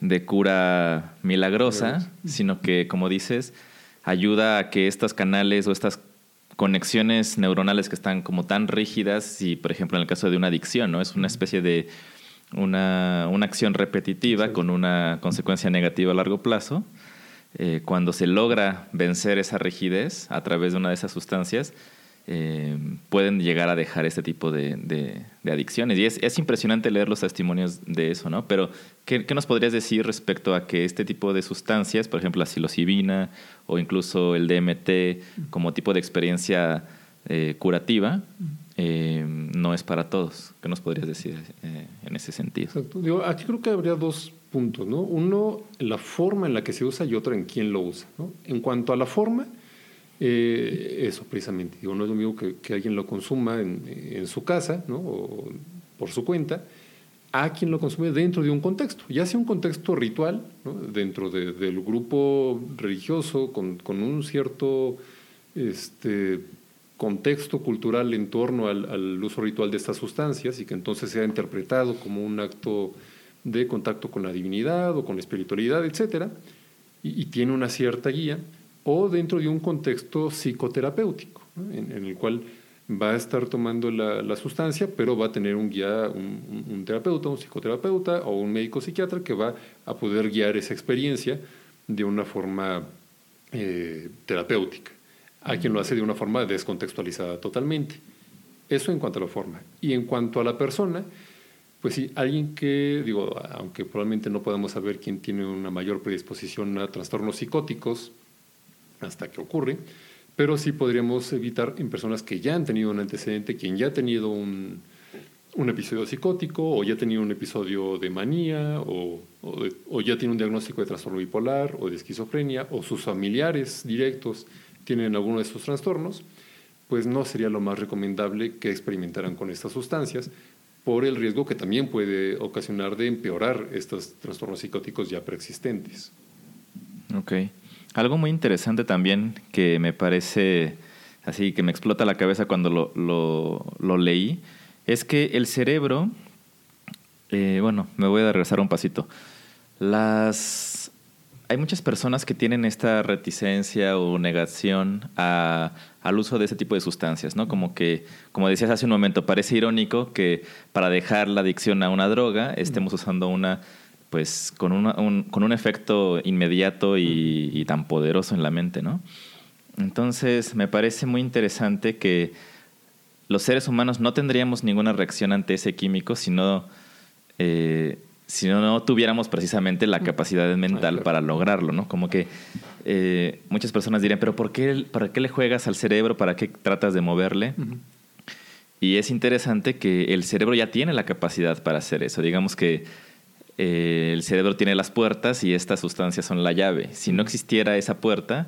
de cura milagrosa, sino que, como dices, ayuda a que estos canales o estas conexiones neuronales que están como tan rígidas, y por ejemplo en el caso de una adicción, ¿no? Es una especie de una, una acción repetitiva con una consecuencia negativa a largo plazo. Eh, cuando se logra vencer esa rigidez a través de una de esas sustancias, eh, pueden llegar a dejar este tipo de, adicciones. Y es, es, impresionante leer los testimonios de eso, ¿no? Pero, ¿qué, ¿qué, nos podrías decir respecto a que este tipo de sustancias, por ejemplo, la psilocibina o incluso el DMT, como tipo de experiencia eh, curativa, eh, no es para todos? ¿Qué nos podrías decir en ese sentido? Aquí creo que habría dos puntos, ¿no? Uno, la forma en la que se usa y otro en quién lo usa. En cuanto a la forma, eh, eso precisamente, digo, no es lo mismo que, alguien lo consuma en, su casa ¿no? o por su cuenta, a quien lo consume dentro de un contexto, ya sea un contexto ritual, dentro del grupo religioso, con, un cierto este, contexto cultural en torno al, uso ritual de estas sustancias y que entonces sea interpretado como un acto de contacto con la divinidad o con la espiritualidad, etc. y tiene una cierta guía o dentro de un contexto psicoterapéutico, en, el cual va a estar tomando la, sustancia, pero va a tener un guía, un, terapeuta, un psicoterapeuta o un médico psiquiatra que va a poder guiar esa experiencia de una forma eh, terapéutica. Hay quien lo hace de una forma descontextualizada totalmente. Eso en cuanto a la forma. Y en cuanto a la persona, pues sí, alguien que, digo, aunque probablemente no podamos saber quién tiene una mayor predisposición a trastornos psicóticos, hasta que ocurre, pero sí podríamos evitar en personas que ya han tenido un antecedente, quien ya ha tenido un, un episodio psicótico o ya ha tenido un episodio de manía o, o, ya tiene un diagnóstico de trastorno bipolar o de esquizofrenia o sus familiares directos tienen alguno de estos trastornos, pues no sería lo más recomendable que experimentaran con estas sustancias por el riesgo que también puede ocasionar de empeorar estos trastornos psicóticos ya preexistentes. Okay. Algo muy interesante también que me parece así, que me explota la cabeza cuando lo, lo, leí, es que el cerebro, eh, bueno, me voy a regresar un pasito. Las, hay muchas personas que tienen esta reticencia o negación al uso de ese tipo de sustancias, ¿no? Como que, como decías hace un momento, parece irónico que para dejar la adicción a una droga estemos usando una pues con, un, con un efecto inmediato y, tan poderoso en la mente, ¿no? Entonces me parece muy interesante que los seres humanos no tendríamos ninguna reacción ante ese químico si no, eh, si no, tuviéramos precisamente la capacidad mental para lograrlo, ¿no? Como que eh, muchas personas dirían, pero ¿por qué, ¿para qué le juegas al cerebro? ¿Para qué tratas de moverle? Y es interesante que el cerebro ya tiene la capacidad para hacer eso. Digamos que eh, el cerebro tiene las puertas y estas sustancias son la llave. Si no existiera esa puerta,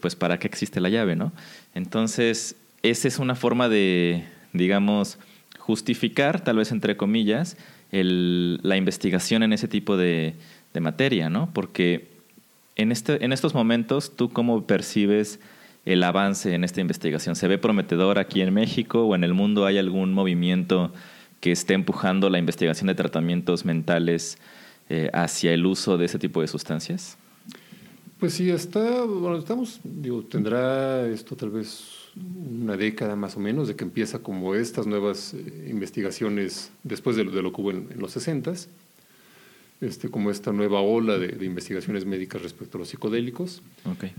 pues ¿para qué existe la llave, no? Entonces, esa es una forma de, digamos, justificar, tal vez entre comillas, la investigación en ese tipo de, materia, ¿no? Porque en, este, en estos momentos, ¿tú cómo percibes el avance en esta investigación? ¿Se ve prometedor aquí en México o en el mundo? ¿Hay algún movimiento que esté empujando la investigación de tratamientos mentales eh, hacia el uso de ese tipo de sustancias? Pues sí, está, bueno, estamos, digo, tendrá esto tal vez una década más o menos de que empieza como estas nuevas eh, investigaciones después de, lo que hubo en, los 60 este, como esta nueva ola de, de, investigaciones médicas respecto a los psicodélicos. Okay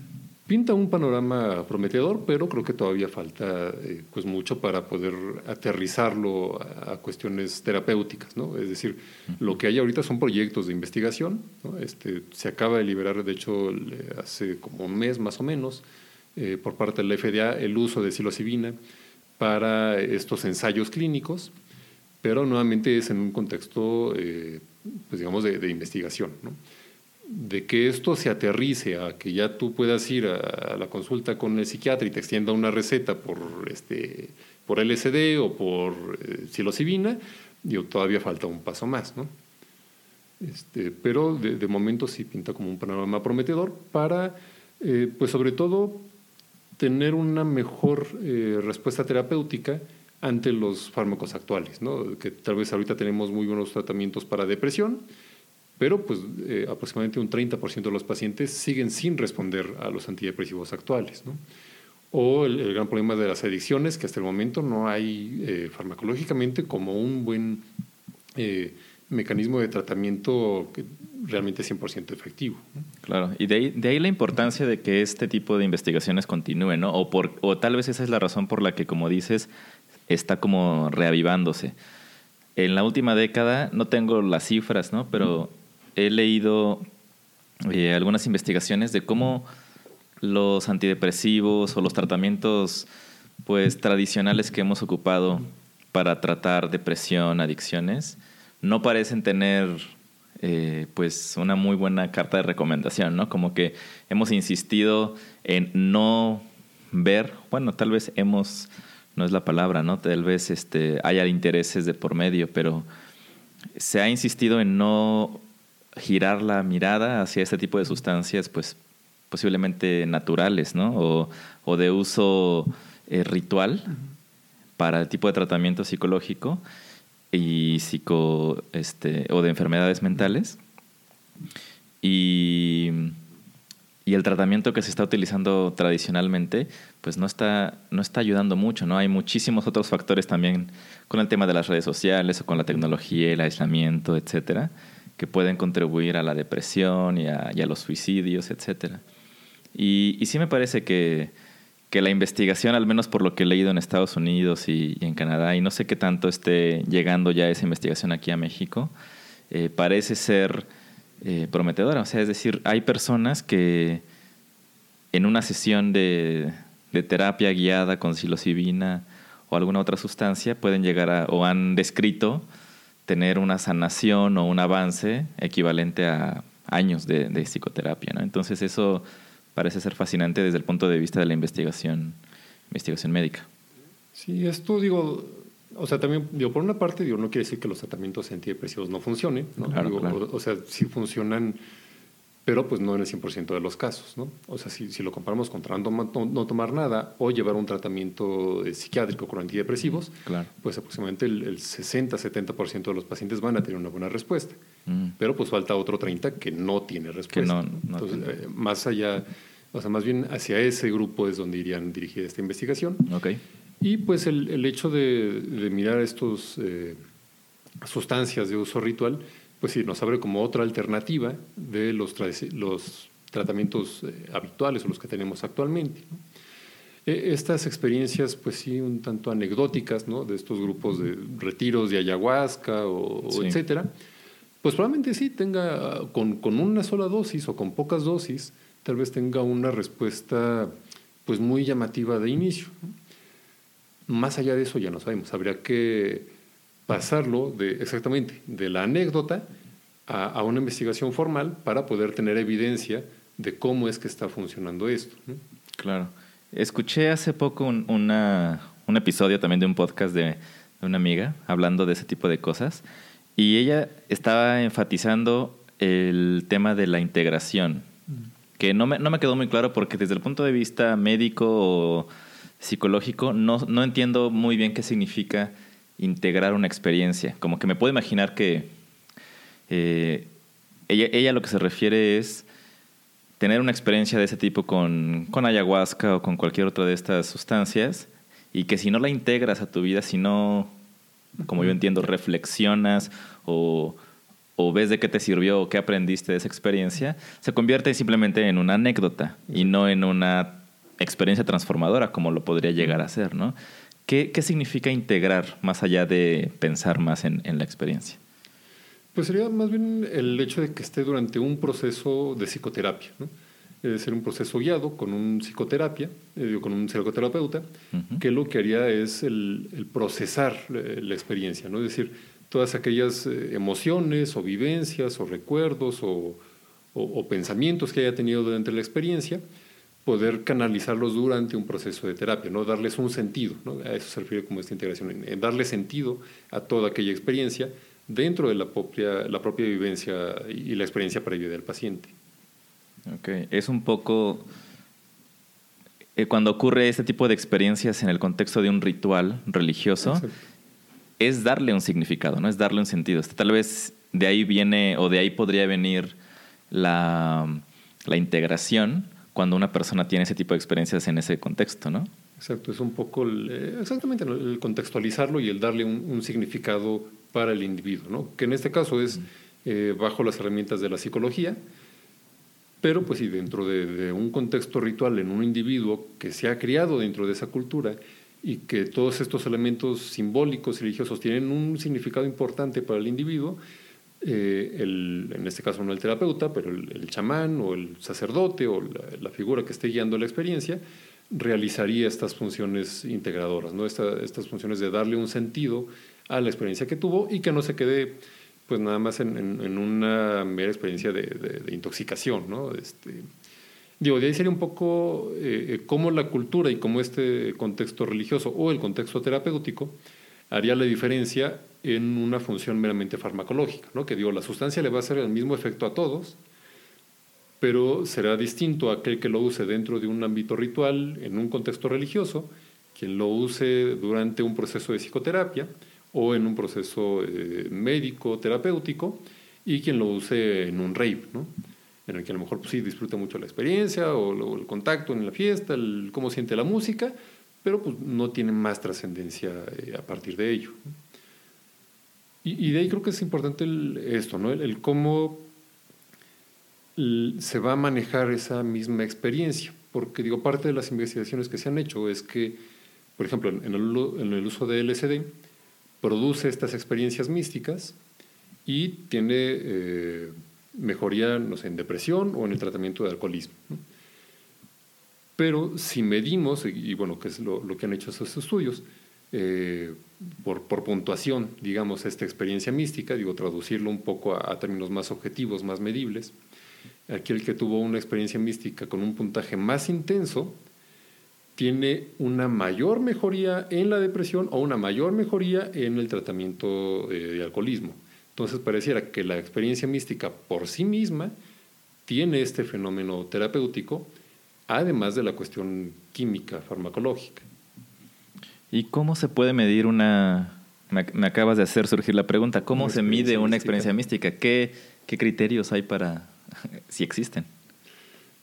pinta un panorama prometedor, pero creo que todavía falta eh, pues mucho para poder aterrizarlo a, cuestiones terapéuticas, ¿no? Es decir, lo que hay ahorita son proyectos de investigación, este, se acaba de liberar, de hecho, hace como un mes más o menos, eh, por parte de la FDA, el uso de psilocibina para estos ensayos clínicos, pero nuevamente es en un contexto, eh, pues digamos, de, de investigación, ¿no? De que esto se aterrice a que ya tú puedas ir a, la consulta con el psiquiatra y te extienda una receta por este por LSD o por eh, psilocibina, digo, todavía falta un paso más, ¿no? Este, pero de, momento sí pinta como un panorama prometedor para, eh, pues sobre todo, tener una mejor eh, respuesta terapéutica ante los fármacos actuales, ¿no? que tal vez ahorita tenemos muy buenos tratamientos para depresión, pero pues eh, aproximadamente un 30% de los pacientes siguen sin responder a los antidepresivos actuales. ¿no? O el, gran problema de las adicciones, que hasta el momento no hay eh, farmacológicamente como un buen eh, mecanismo de tratamiento que realmente es 100% efectivo. Claro, y de ahí, de ahí, la importancia de que este tipo de investigaciones continúen, ¿no? O, por, o tal vez esa es la razón por la que, como dices, está como reavivándose. En la última década, no tengo las cifras, ¿no? Pero he leído eh, algunas investigaciones de cómo los antidepresivos o los tratamientos pues tradicionales que hemos ocupado para tratar depresión, adicciones, no parecen tener eh, pues una muy buena carta de recomendación, ¿no? Como que hemos insistido en no ver, bueno, tal vez hemos, no es la palabra, ¿no? Tal vez este, haya intereses de por medio, pero se ha insistido en no girar la mirada hacia este tipo de sustancias, pues posiblemente naturales, ¿no? O, de uso eh, ritual para el tipo de tratamiento psicológico y psico, este, o de enfermedades mentales. Y, y, el tratamiento que se está utilizando tradicionalmente, pues no está, no está ayudando mucho, ¿no? Hay muchísimos otros factores también con el tema de las redes sociales o con la tecnología, el aislamiento, etcétera que pueden contribuir a la depresión y a, los suicidios, etc. Y, sí me parece que, la investigación, al menos por lo que he leído en Estados Unidos y, en Canadá, y no sé qué tanto esté llegando ya esa investigación aquí a México, eh, parece ser eh, prometedora. O sea, es decir, hay personas que en una sesión de, terapia guiada con psilocibina o alguna otra sustancia pueden llegar o han descrito tener una sanación o un avance equivalente a años de, psicoterapia. ¿no? Entonces eso parece ser fascinante desde el punto de vista de la investigación, investigación médica. Sí, esto digo, o sea, también, digo, por una parte, digo, no quiere decir que los tratamientos antidepresivos no funcionen, ¿no? O, sea, sí funcionan pero pues no en el 100% de los casos. ¿no? O sea, si, si lo comparamos contra no, no, tomar nada o llevar un tratamiento eh, psiquiátrico con antidepresivos, claro. pues aproximadamente el, 60-70% de los pacientes van a tener una buena respuesta. Mm. Pero pues falta otro 30% que no tiene respuesta. Que no, Entonces, eh, más allá, o sea, más bien hacia ese grupo es donde irían dirigida esta investigación. Okay. Y pues el, el hecho de, de mirar estos eh, sustancias de uso ritual, pues sí, nos abre como otra alternativa de los, los tratamientos eh, habituales o los que tenemos actualmente. E, estas experiencias, pues sí, un tanto anecdóticas, ¿no? De estos grupos de retiros de ayahuasca o, etcétera, pues probablemente sí tenga, con, con, una sola dosis o con pocas dosis, tal vez tenga una respuesta pues muy llamativa de inicio. Más allá de eso ya no sabemos, habría que pasarlo de, exactamente de la anécdota a, una investigación formal para poder tener evidencia de cómo es que está funcionando esto. Claro. Escuché hace poco un, un episodio también de un podcast de, una amiga hablando de ese tipo de cosas y ella estaba enfatizando el tema de la integración, que no me, no me quedó muy claro porque desde el punto de vista médico o psicológico no, no entiendo muy bien qué significa integrar una experiencia. Como que me puedo imaginar que eh, ella, ella lo que se refiere es tener una experiencia de ese tipo con, con ayahuasca o con cualquier otra de estas sustancias y que si no la integras a tu vida, si no, como yo entiendo, reflexionas o, o ves de qué te sirvió o qué aprendiste de esa experiencia, se convierte simplemente en una anécdota y no en una experiencia transformadora como lo podría llegar a ser, ¿no? ¿Qué, significa integrar más allá de pensar más en, la experiencia? Pues sería más bien el hecho de que esté durante un proceso de psicoterapia, ¿no? Es ser un proceso guiado con un psicoterapia, eh, con un psicoterapeuta, que lo que haría es el, procesar eh, la experiencia, ¿no? Es decir, todas aquellas eh, emociones o vivencias o recuerdos o, o pensamientos que haya tenido durante la experiencia, poder canalizarlos durante un proceso de terapia, ¿no? darles un sentido, ¿no? a eso se refiere como esta integración, en, darle sentido a toda aquella experiencia dentro de la propia, la propia vivencia y la experiencia previa del paciente. Ok, es un poco, eh, cuando ocurre este tipo de experiencias en el contexto de un ritual religioso, es darle un significado, ¿no? es darle un sentido. Tal vez de ahí viene o de ahí podría venir la, la integración cuando una persona tiene ese tipo de experiencias en ese contexto, ¿no? Exacto, es un poco eh, exactamente el contextualizarlo y el darle un, significado para el individuo, ¿no? que en este caso es eh, bajo las herramientas de la psicología, pero pues sí, dentro de, un contexto ritual en un individuo que se ha criado dentro de esa cultura y que todos estos elementos simbólicos y religiosos tienen un significado importante para el individuo, eh, el, en este caso no el terapeuta, pero el, chamán o el sacerdote o la, figura que esté guiando la experiencia, realizaría estas funciones integradoras, ¿no? estas funciones de darle un sentido a la experiencia que tuvo y que no se quede pues nada más en, una mera experiencia de, intoxicación. ¿no? Este, digo, de ahí sería un poco eh, cómo la cultura y cómo este contexto religioso o el contexto terapéutico haría la diferencia en una función meramente farmacológica, ¿no? que digo, la sustancia le va a hacer el mismo efecto a todos, pero será distinto a aquel que lo use dentro de un ámbito ritual, en un contexto religioso, quien lo use durante un proceso de psicoterapia o en un proceso eh, médico, terapéutico, y quien lo use en un rave, ¿no? en el que a lo mejor pues, sí disfruta mucho la experiencia o, el contacto en la fiesta, el, cómo siente la música, pero pues, no tiene más trascendencia eh, a partir de ello. Y, de ahí creo que es importante esto, ¿no? El, cómo se va a manejar esa misma experiencia. Porque, digo, parte de las investigaciones que se han hecho es que, por ejemplo, en el, uso de LSD, produce estas experiencias místicas y tiene eh, mejoría, no sé, en depresión o en el tratamiento de alcoholismo. Pero si medimos, y bueno, que es lo, que han hecho esos estudios, eh, por, por, puntuación, digamos, esta experiencia mística, digo, traducirlo un poco a, términos más objetivos, más medibles. Aquel que tuvo una experiencia mística con un puntaje más intenso tiene una mayor mejoría en la depresión o una mayor mejoría en el tratamiento de alcoholismo. Entonces pareciera que la experiencia mística por sí misma tiene este fenómeno terapéutico, además de la cuestión química, farmacológica. ¿Y cómo se puede medir una... Me, acabas de hacer surgir la pregunta, ¿cómo se mide una experiencia mística? ¿Qué, ¿Qué criterios hay para, si existen?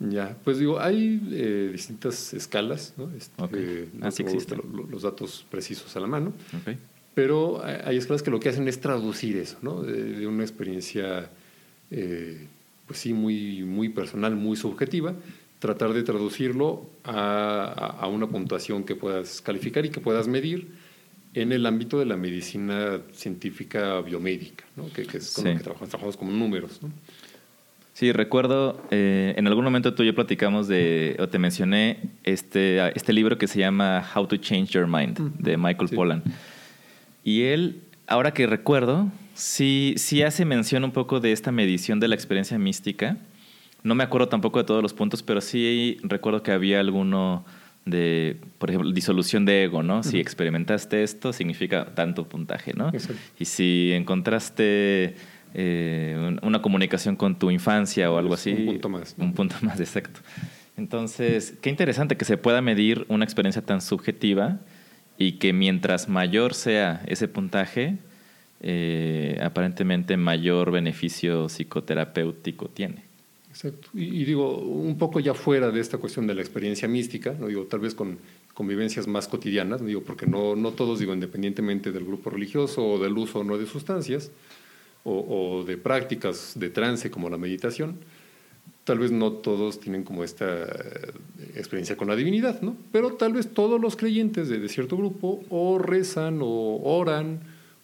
Ya, pues digo, hay eh, distintas escalas, ¿no? Este, ah, existen. los datos precisos a la mano. Pero hay escalas que lo que hacen es traducir eso, ¿no? De, una experiencia, eh, pues sí, muy, muy personal, muy subjetiva, tratar de traducirlo a, una puntuación que puedas calificar y que puedas medir en el ámbito de la medicina científica biomédica, ¿no? que, es con lo que trabajamos, trabajamos como números. ¿no? Sí, recuerdo, eh, en algún momento tú y yo platicamos de, o te mencioné este, este libro que se llama How to Change Your Mind, de Michael Pollan. Y él, ahora que recuerdo, sí, sí hace mención un poco de esta medición de la experiencia mística. No me acuerdo tampoco de todos los puntos, pero sí recuerdo que había alguno de, por ejemplo, disolución de ego, ¿no? Si experimentaste esto, significa tanto puntaje, ¿no? Y si encontraste eh, una comunicación con tu infancia o algo así. Un punto más. Un punto más, exacto. Entonces, qué interesante que se pueda medir una experiencia tan subjetiva y que mientras mayor sea ese puntaje, eh, aparentemente mayor beneficio psicoterapéutico tiene. Exacto. Y, digo, un poco ya fuera de esta cuestión de la experiencia mística, no digo, tal vez con convivencias más cotidianas, digo, porque no, no todos, digo, independientemente del grupo religioso o del uso o no de sustancias, o, de prácticas de trance como la meditación, tal vez no todos tienen como esta experiencia con la divinidad, ¿no? Pero tal vez todos los creyentes de, cierto grupo o rezan o oran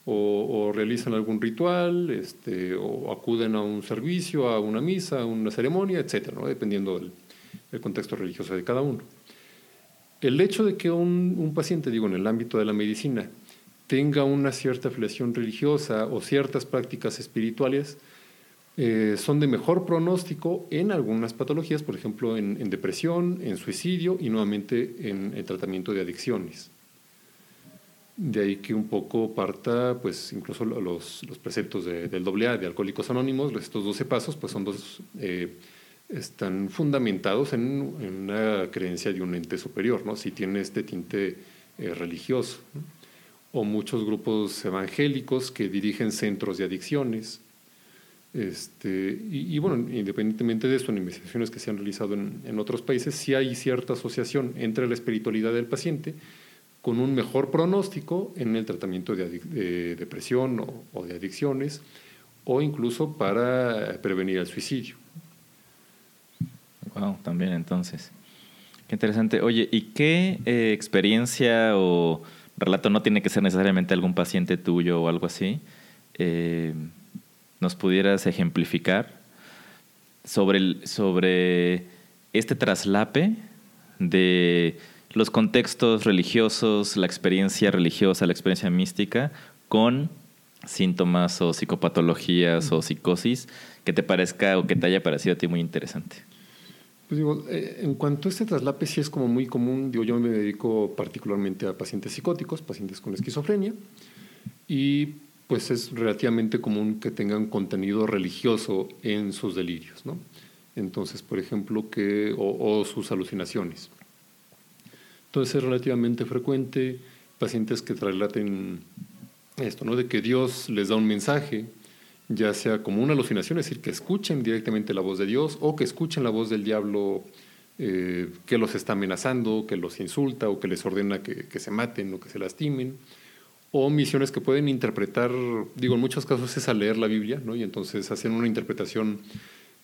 o, realizan algún ritual, este, o acuden a un servicio, a una misa, a una ceremonia, etcétera, ¿no? dependiendo del, contexto religioso de cada uno. El hecho de que un, un paciente, digo, en el ámbito de la medicina, tenga una cierta afiliación religiosa o ciertas prácticas espirituales, eh, son de mejor pronóstico en algunas patologías, por ejemplo, en, depresión, en suicidio y nuevamente en el tratamiento de adicciones. De ahí que un poco parta, pues incluso los, preceptos del AA, de Alcohólicos Anónimos, estos 12 pasos, pues son dos, eh, están fundamentados en, una creencia de un ente superior, ¿no? Si tiene este tinte eh, religioso o muchos grupos evangélicos que dirigen centros de adicciones. Este, y, bueno, independientemente de esto, en investigaciones que se han realizado en, otros países, sí hay cierta asociación entre la espiritualidad del paciente con un mejor pronóstico en el tratamiento de, depresión o, de adicciones, o incluso para prevenir el suicidio. Wow, también entonces. Qué interesante. Oye, ¿y qué eh, experiencia o relato no tiene que ser necesariamente algún paciente tuyo o algo así, eh, nos pudieras ejemplificar sobre, sobre este traslape de los contextos religiosos, la experiencia religiosa, la experiencia mística, con síntomas o psicopatologías o psicosis que te parezca o que te haya parecido a ti muy interesante. Pues digo, eh, en cuanto a este traslape sí es como muy común, yo me dedico particularmente a pacientes psicóticos, pacientes con esquizofrenia, y pues es relativamente común que tengan contenido religioso en sus delirios, ¿no? Entonces, por ejemplo, que, o sus alucinaciones. Entonces es relativamente frecuente pacientes que traslaten esto, ¿no? De que Dios les da un mensaje, ya sea como una alucinación, es decir, que escuchen directamente la voz de Dios o que escuchen la voz del diablo eh, que los está amenazando, que los insulta o que les ordena que, se maten o que se lastimen, o misiones que pueden interpretar, digo, en muchos casos es a leer la Biblia, ¿no? y entonces hacen una interpretación,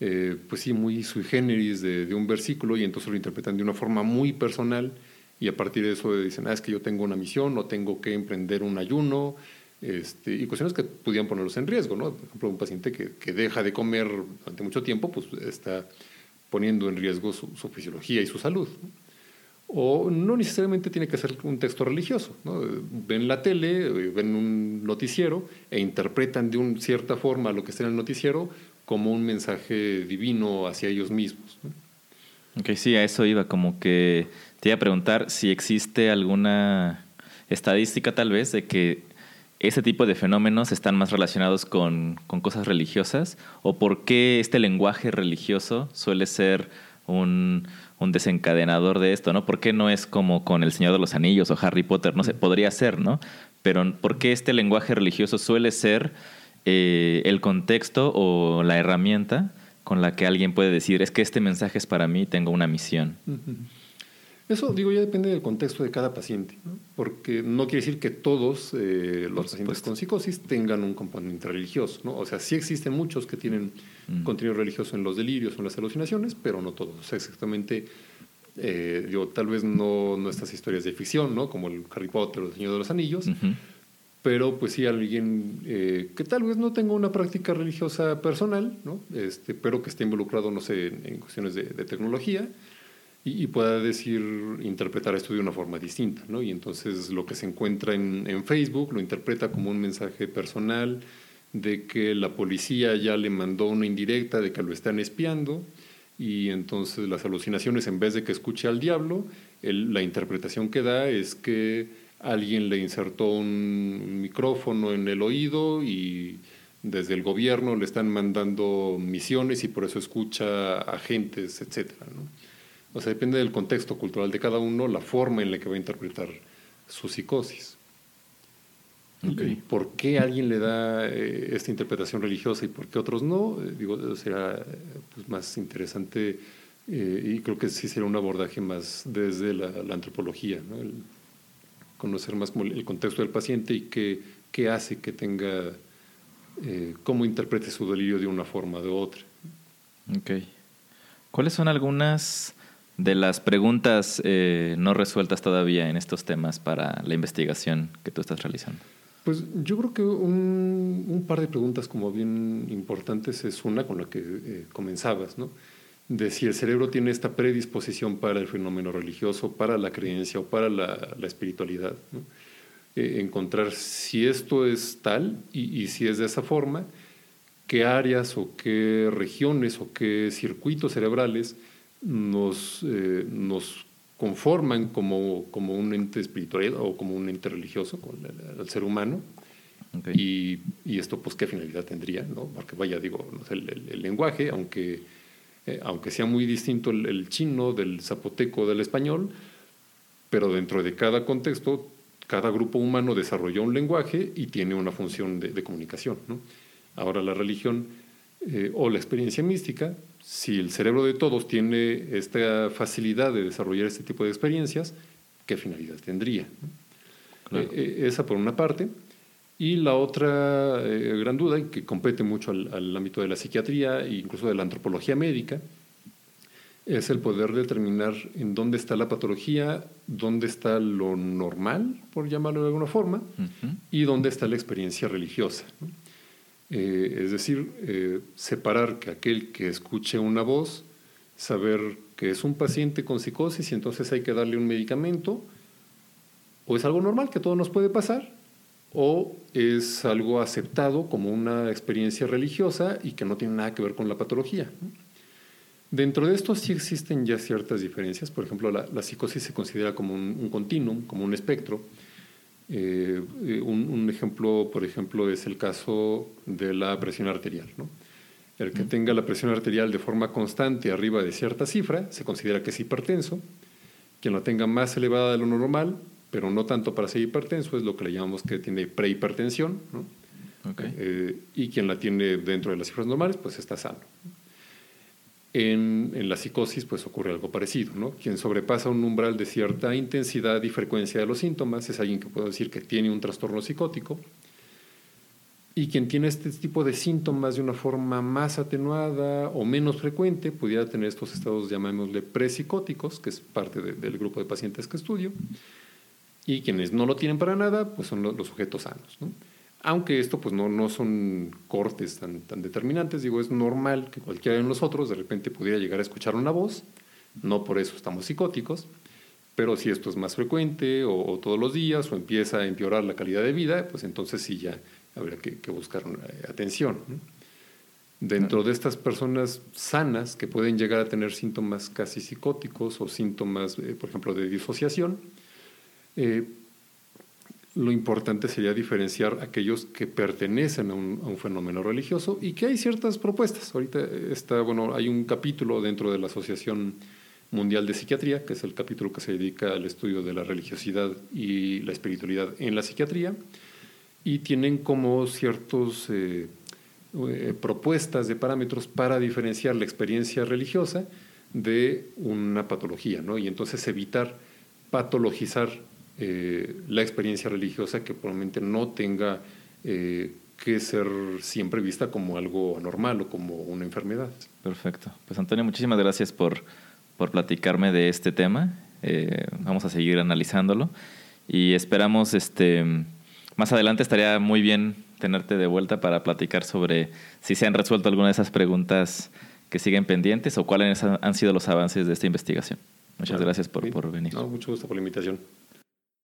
eh, pues sí, muy sui generis de, de, un versículo y entonces lo interpretan de una forma muy personal y a partir de eso dicen, ah, es que yo tengo una misión o tengo que emprender un ayuno, este, y cuestiones que pudieran ponerlos en riesgo, ¿no? Por ejemplo, un paciente que, que, deja de comer durante mucho tiempo, pues está poniendo en riesgo su, fisiología y su salud. O no necesariamente tiene que ser un texto religioso, ¿no? Ven la tele, ven un noticiero e interpretan de una cierta forma lo que está en el noticiero como un mensaje divino hacia ellos mismos. ¿no? Ok, sí, a eso iba, como que te iba a preguntar si existe alguna estadística tal vez de que ese tipo de fenómenos están más relacionados con, cosas religiosas o por qué este lenguaje religioso suele ser un, desencadenador de esto, ¿no? ¿Por qué no es como con El Señor de los Anillos o Harry Potter? No sé, podría ser, ¿no? Pero ¿por qué este lenguaje religioso suele ser eh, el contexto o la herramienta con la que alguien puede decir, es que este mensaje es para mí, tengo una misión. Eso, digo, ya depende del contexto de cada paciente, porque no quiere decir que todos eh, los pacientes con psicosis tengan un componente religioso, ¿no? O sea, sí existen muchos que tienen mm. contenido religioso en los delirios o en las alucinaciones, pero no todos. O sea, exactamente, eh, digo, tal vez no, estas historias de ficción, ¿no? Como el Harry Potter o el Señor de los Anillos, pero pues sí alguien eh, que tal vez no tenga una práctica religiosa personal, ¿no? este, pero que esté involucrado, no sé, en, cuestiones de, tecnología y, pueda decir, interpretar esto de una forma distinta. ¿no? Y entonces lo que se encuentra en, Facebook lo interpreta como un mensaje personal de que la policía ya le mandó una indirecta de que lo están espiando y entonces las alucinaciones, en vez de que escuche al diablo, la interpretación que da es que alguien le insertó un micrófono en el oído y desde el gobierno le están mandando misiones y por eso escucha agentes, etc. ¿no? O sea, depende del contexto cultural de cada uno, la forma en la que va a interpretar su psicosis. ¿Por qué alguien le da eh, esta interpretación religiosa y por qué otros no? Eh, digo, será pues, más interesante eh, y creo que sí será un abordaje más desde la, antropología, ¿no? conocer más el contexto del paciente y qué, qué hace que tenga, eh, cómo interprete su delirio de una forma o de otra. Ok. ¿Cuáles son algunas de las preguntas eh, no resueltas todavía en estos temas para la investigación que tú estás realizando? Pues yo creo que un, un par de preguntas como bien importantes es una con la que eh, comenzabas, ¿no? de si el cerebro tiene esta predisposición para el fenómeno religioso, para la creencia o para la, espiritualidad. Eh, encontrar si esto es tal y, si es de esa forma, qué áreas o qué regiones o qué circuitos cerebrales nos, eh, nos conforman como, como, un ente espiritual o como un ente religioso con el, ser humano. Y, y, esto, pues, ¿qué finalidad tendría? ¿no? Porque vaya, digo, el lenguaje, aunque eh, aunque sea muy distinto el, chino del zapoteco del español, pero dentro de cada contexto, cada grupo humano desarrolló un lenguaje y tiene una función de, comunicación. Ahora la religión eh, o la experiencia mística, si el cerebro de todos tiene esta facilidad de desarrollar este tipo de experiencias, ¿qué finalidad tendría? Eh, esa por una parte. Y la otra eh, gran duda, que compete mucho al, ámbito de la psiquiatría e incluso de la antropología médica, es el poder determinar en dónde está la patología, dónde está lo normal, por llamarlo de alguna forma, y dónde está la experiencia religiosa. Eh, es decir, eh, separar que aquel que escuche una voz, saber que es un paciente con psicosis y entonces hay que darle un medicamento, o es algo normal que todo nos puede pasar, o es algo aceptado como una experiencia religiosa y que no tiene nada que ver con la patología. Dentro de esto sí existen ya ciertas diferencias. Por ejemplo, la, psicosis se considera como un, continuum, como un espectro. Eh, un, ejemplo, por ejemplo, es el caso de la presión arterial. El que tenga la presión arterial de forma constante arriba de cierta cifra se considera que es hipertenso. Quien la tenga más elevada de lo normal pero no tanto para ser hipertenso, es lo que le llamamos que tiene prehipertensión, ¿no? Eh, y quien la tiene dentro de las cifras normales, pues está sano. En, la psicosis, pues ocurre algo parecido, ¿no? Quien sobrepasa un umbral de cierta intensidad y frecuencia de los síntomas es alguien que puedo decir que tiene un trastorno psicótico, y quien tiene este tipo de síntomas de una forma más atenuada o menos frecuente, pudiera tener estos estados, llamémosle prepsicóticos, que es parte del grupo de pacientes que estudio, y quienes no lo tienen para nada, pues son los, sujetos sanos. Aunque esto pues no, no son cortes tan, tan determinantes, digo, es normal que cualquiera de nosotros de repente pudiera llegar a escuchar una voz, no por eso estamos psicóticos, pero si esto es más frecuente o, todos los días o empieza a empeorar la calidad de vida, pues entonces sí ya habría que, buscar eh, atención. Dentro de estas personas sanas que pueden llegar a tener síntomas casi psicóticos o síntomas, eh, por ejemplo, de disociación, eh, lo importante sería diferenciar aquellos que pertenecen a un, fenómeno religioso y que hay ciertas propuestas. Ahorita está, bueno, hay un capítulo dentro de la Asociación Mundial de Psiquiatría, que es el capítulo que se dedica al estudio de la religiosidad y la espiritualidad en la psiquiatría, y tienen como ciertas eh, eh, propuestas de parámetros para diferenciar la experiencia religiosa de una patología, ¿no? Y entonces evitar patologizar eh, la experiencia religiosa que probablemente no tenga eh, que ser siempre vista como algo anormal o como una enfermedad. Perfecto. Pues Antonio, muchísimas gracias por, por platicarme de este tema. Eh, vamos a seguir analizándolo y esperamos, este, más adelante estaría muy bien tenerte de vuelta para platicar sobre si se han resuelto alguna de esas preguntas que siguen pendientes o cuáles han sido los avances de esta investigación. Muchas gracias por, por venir. mucho gusto por la invitación.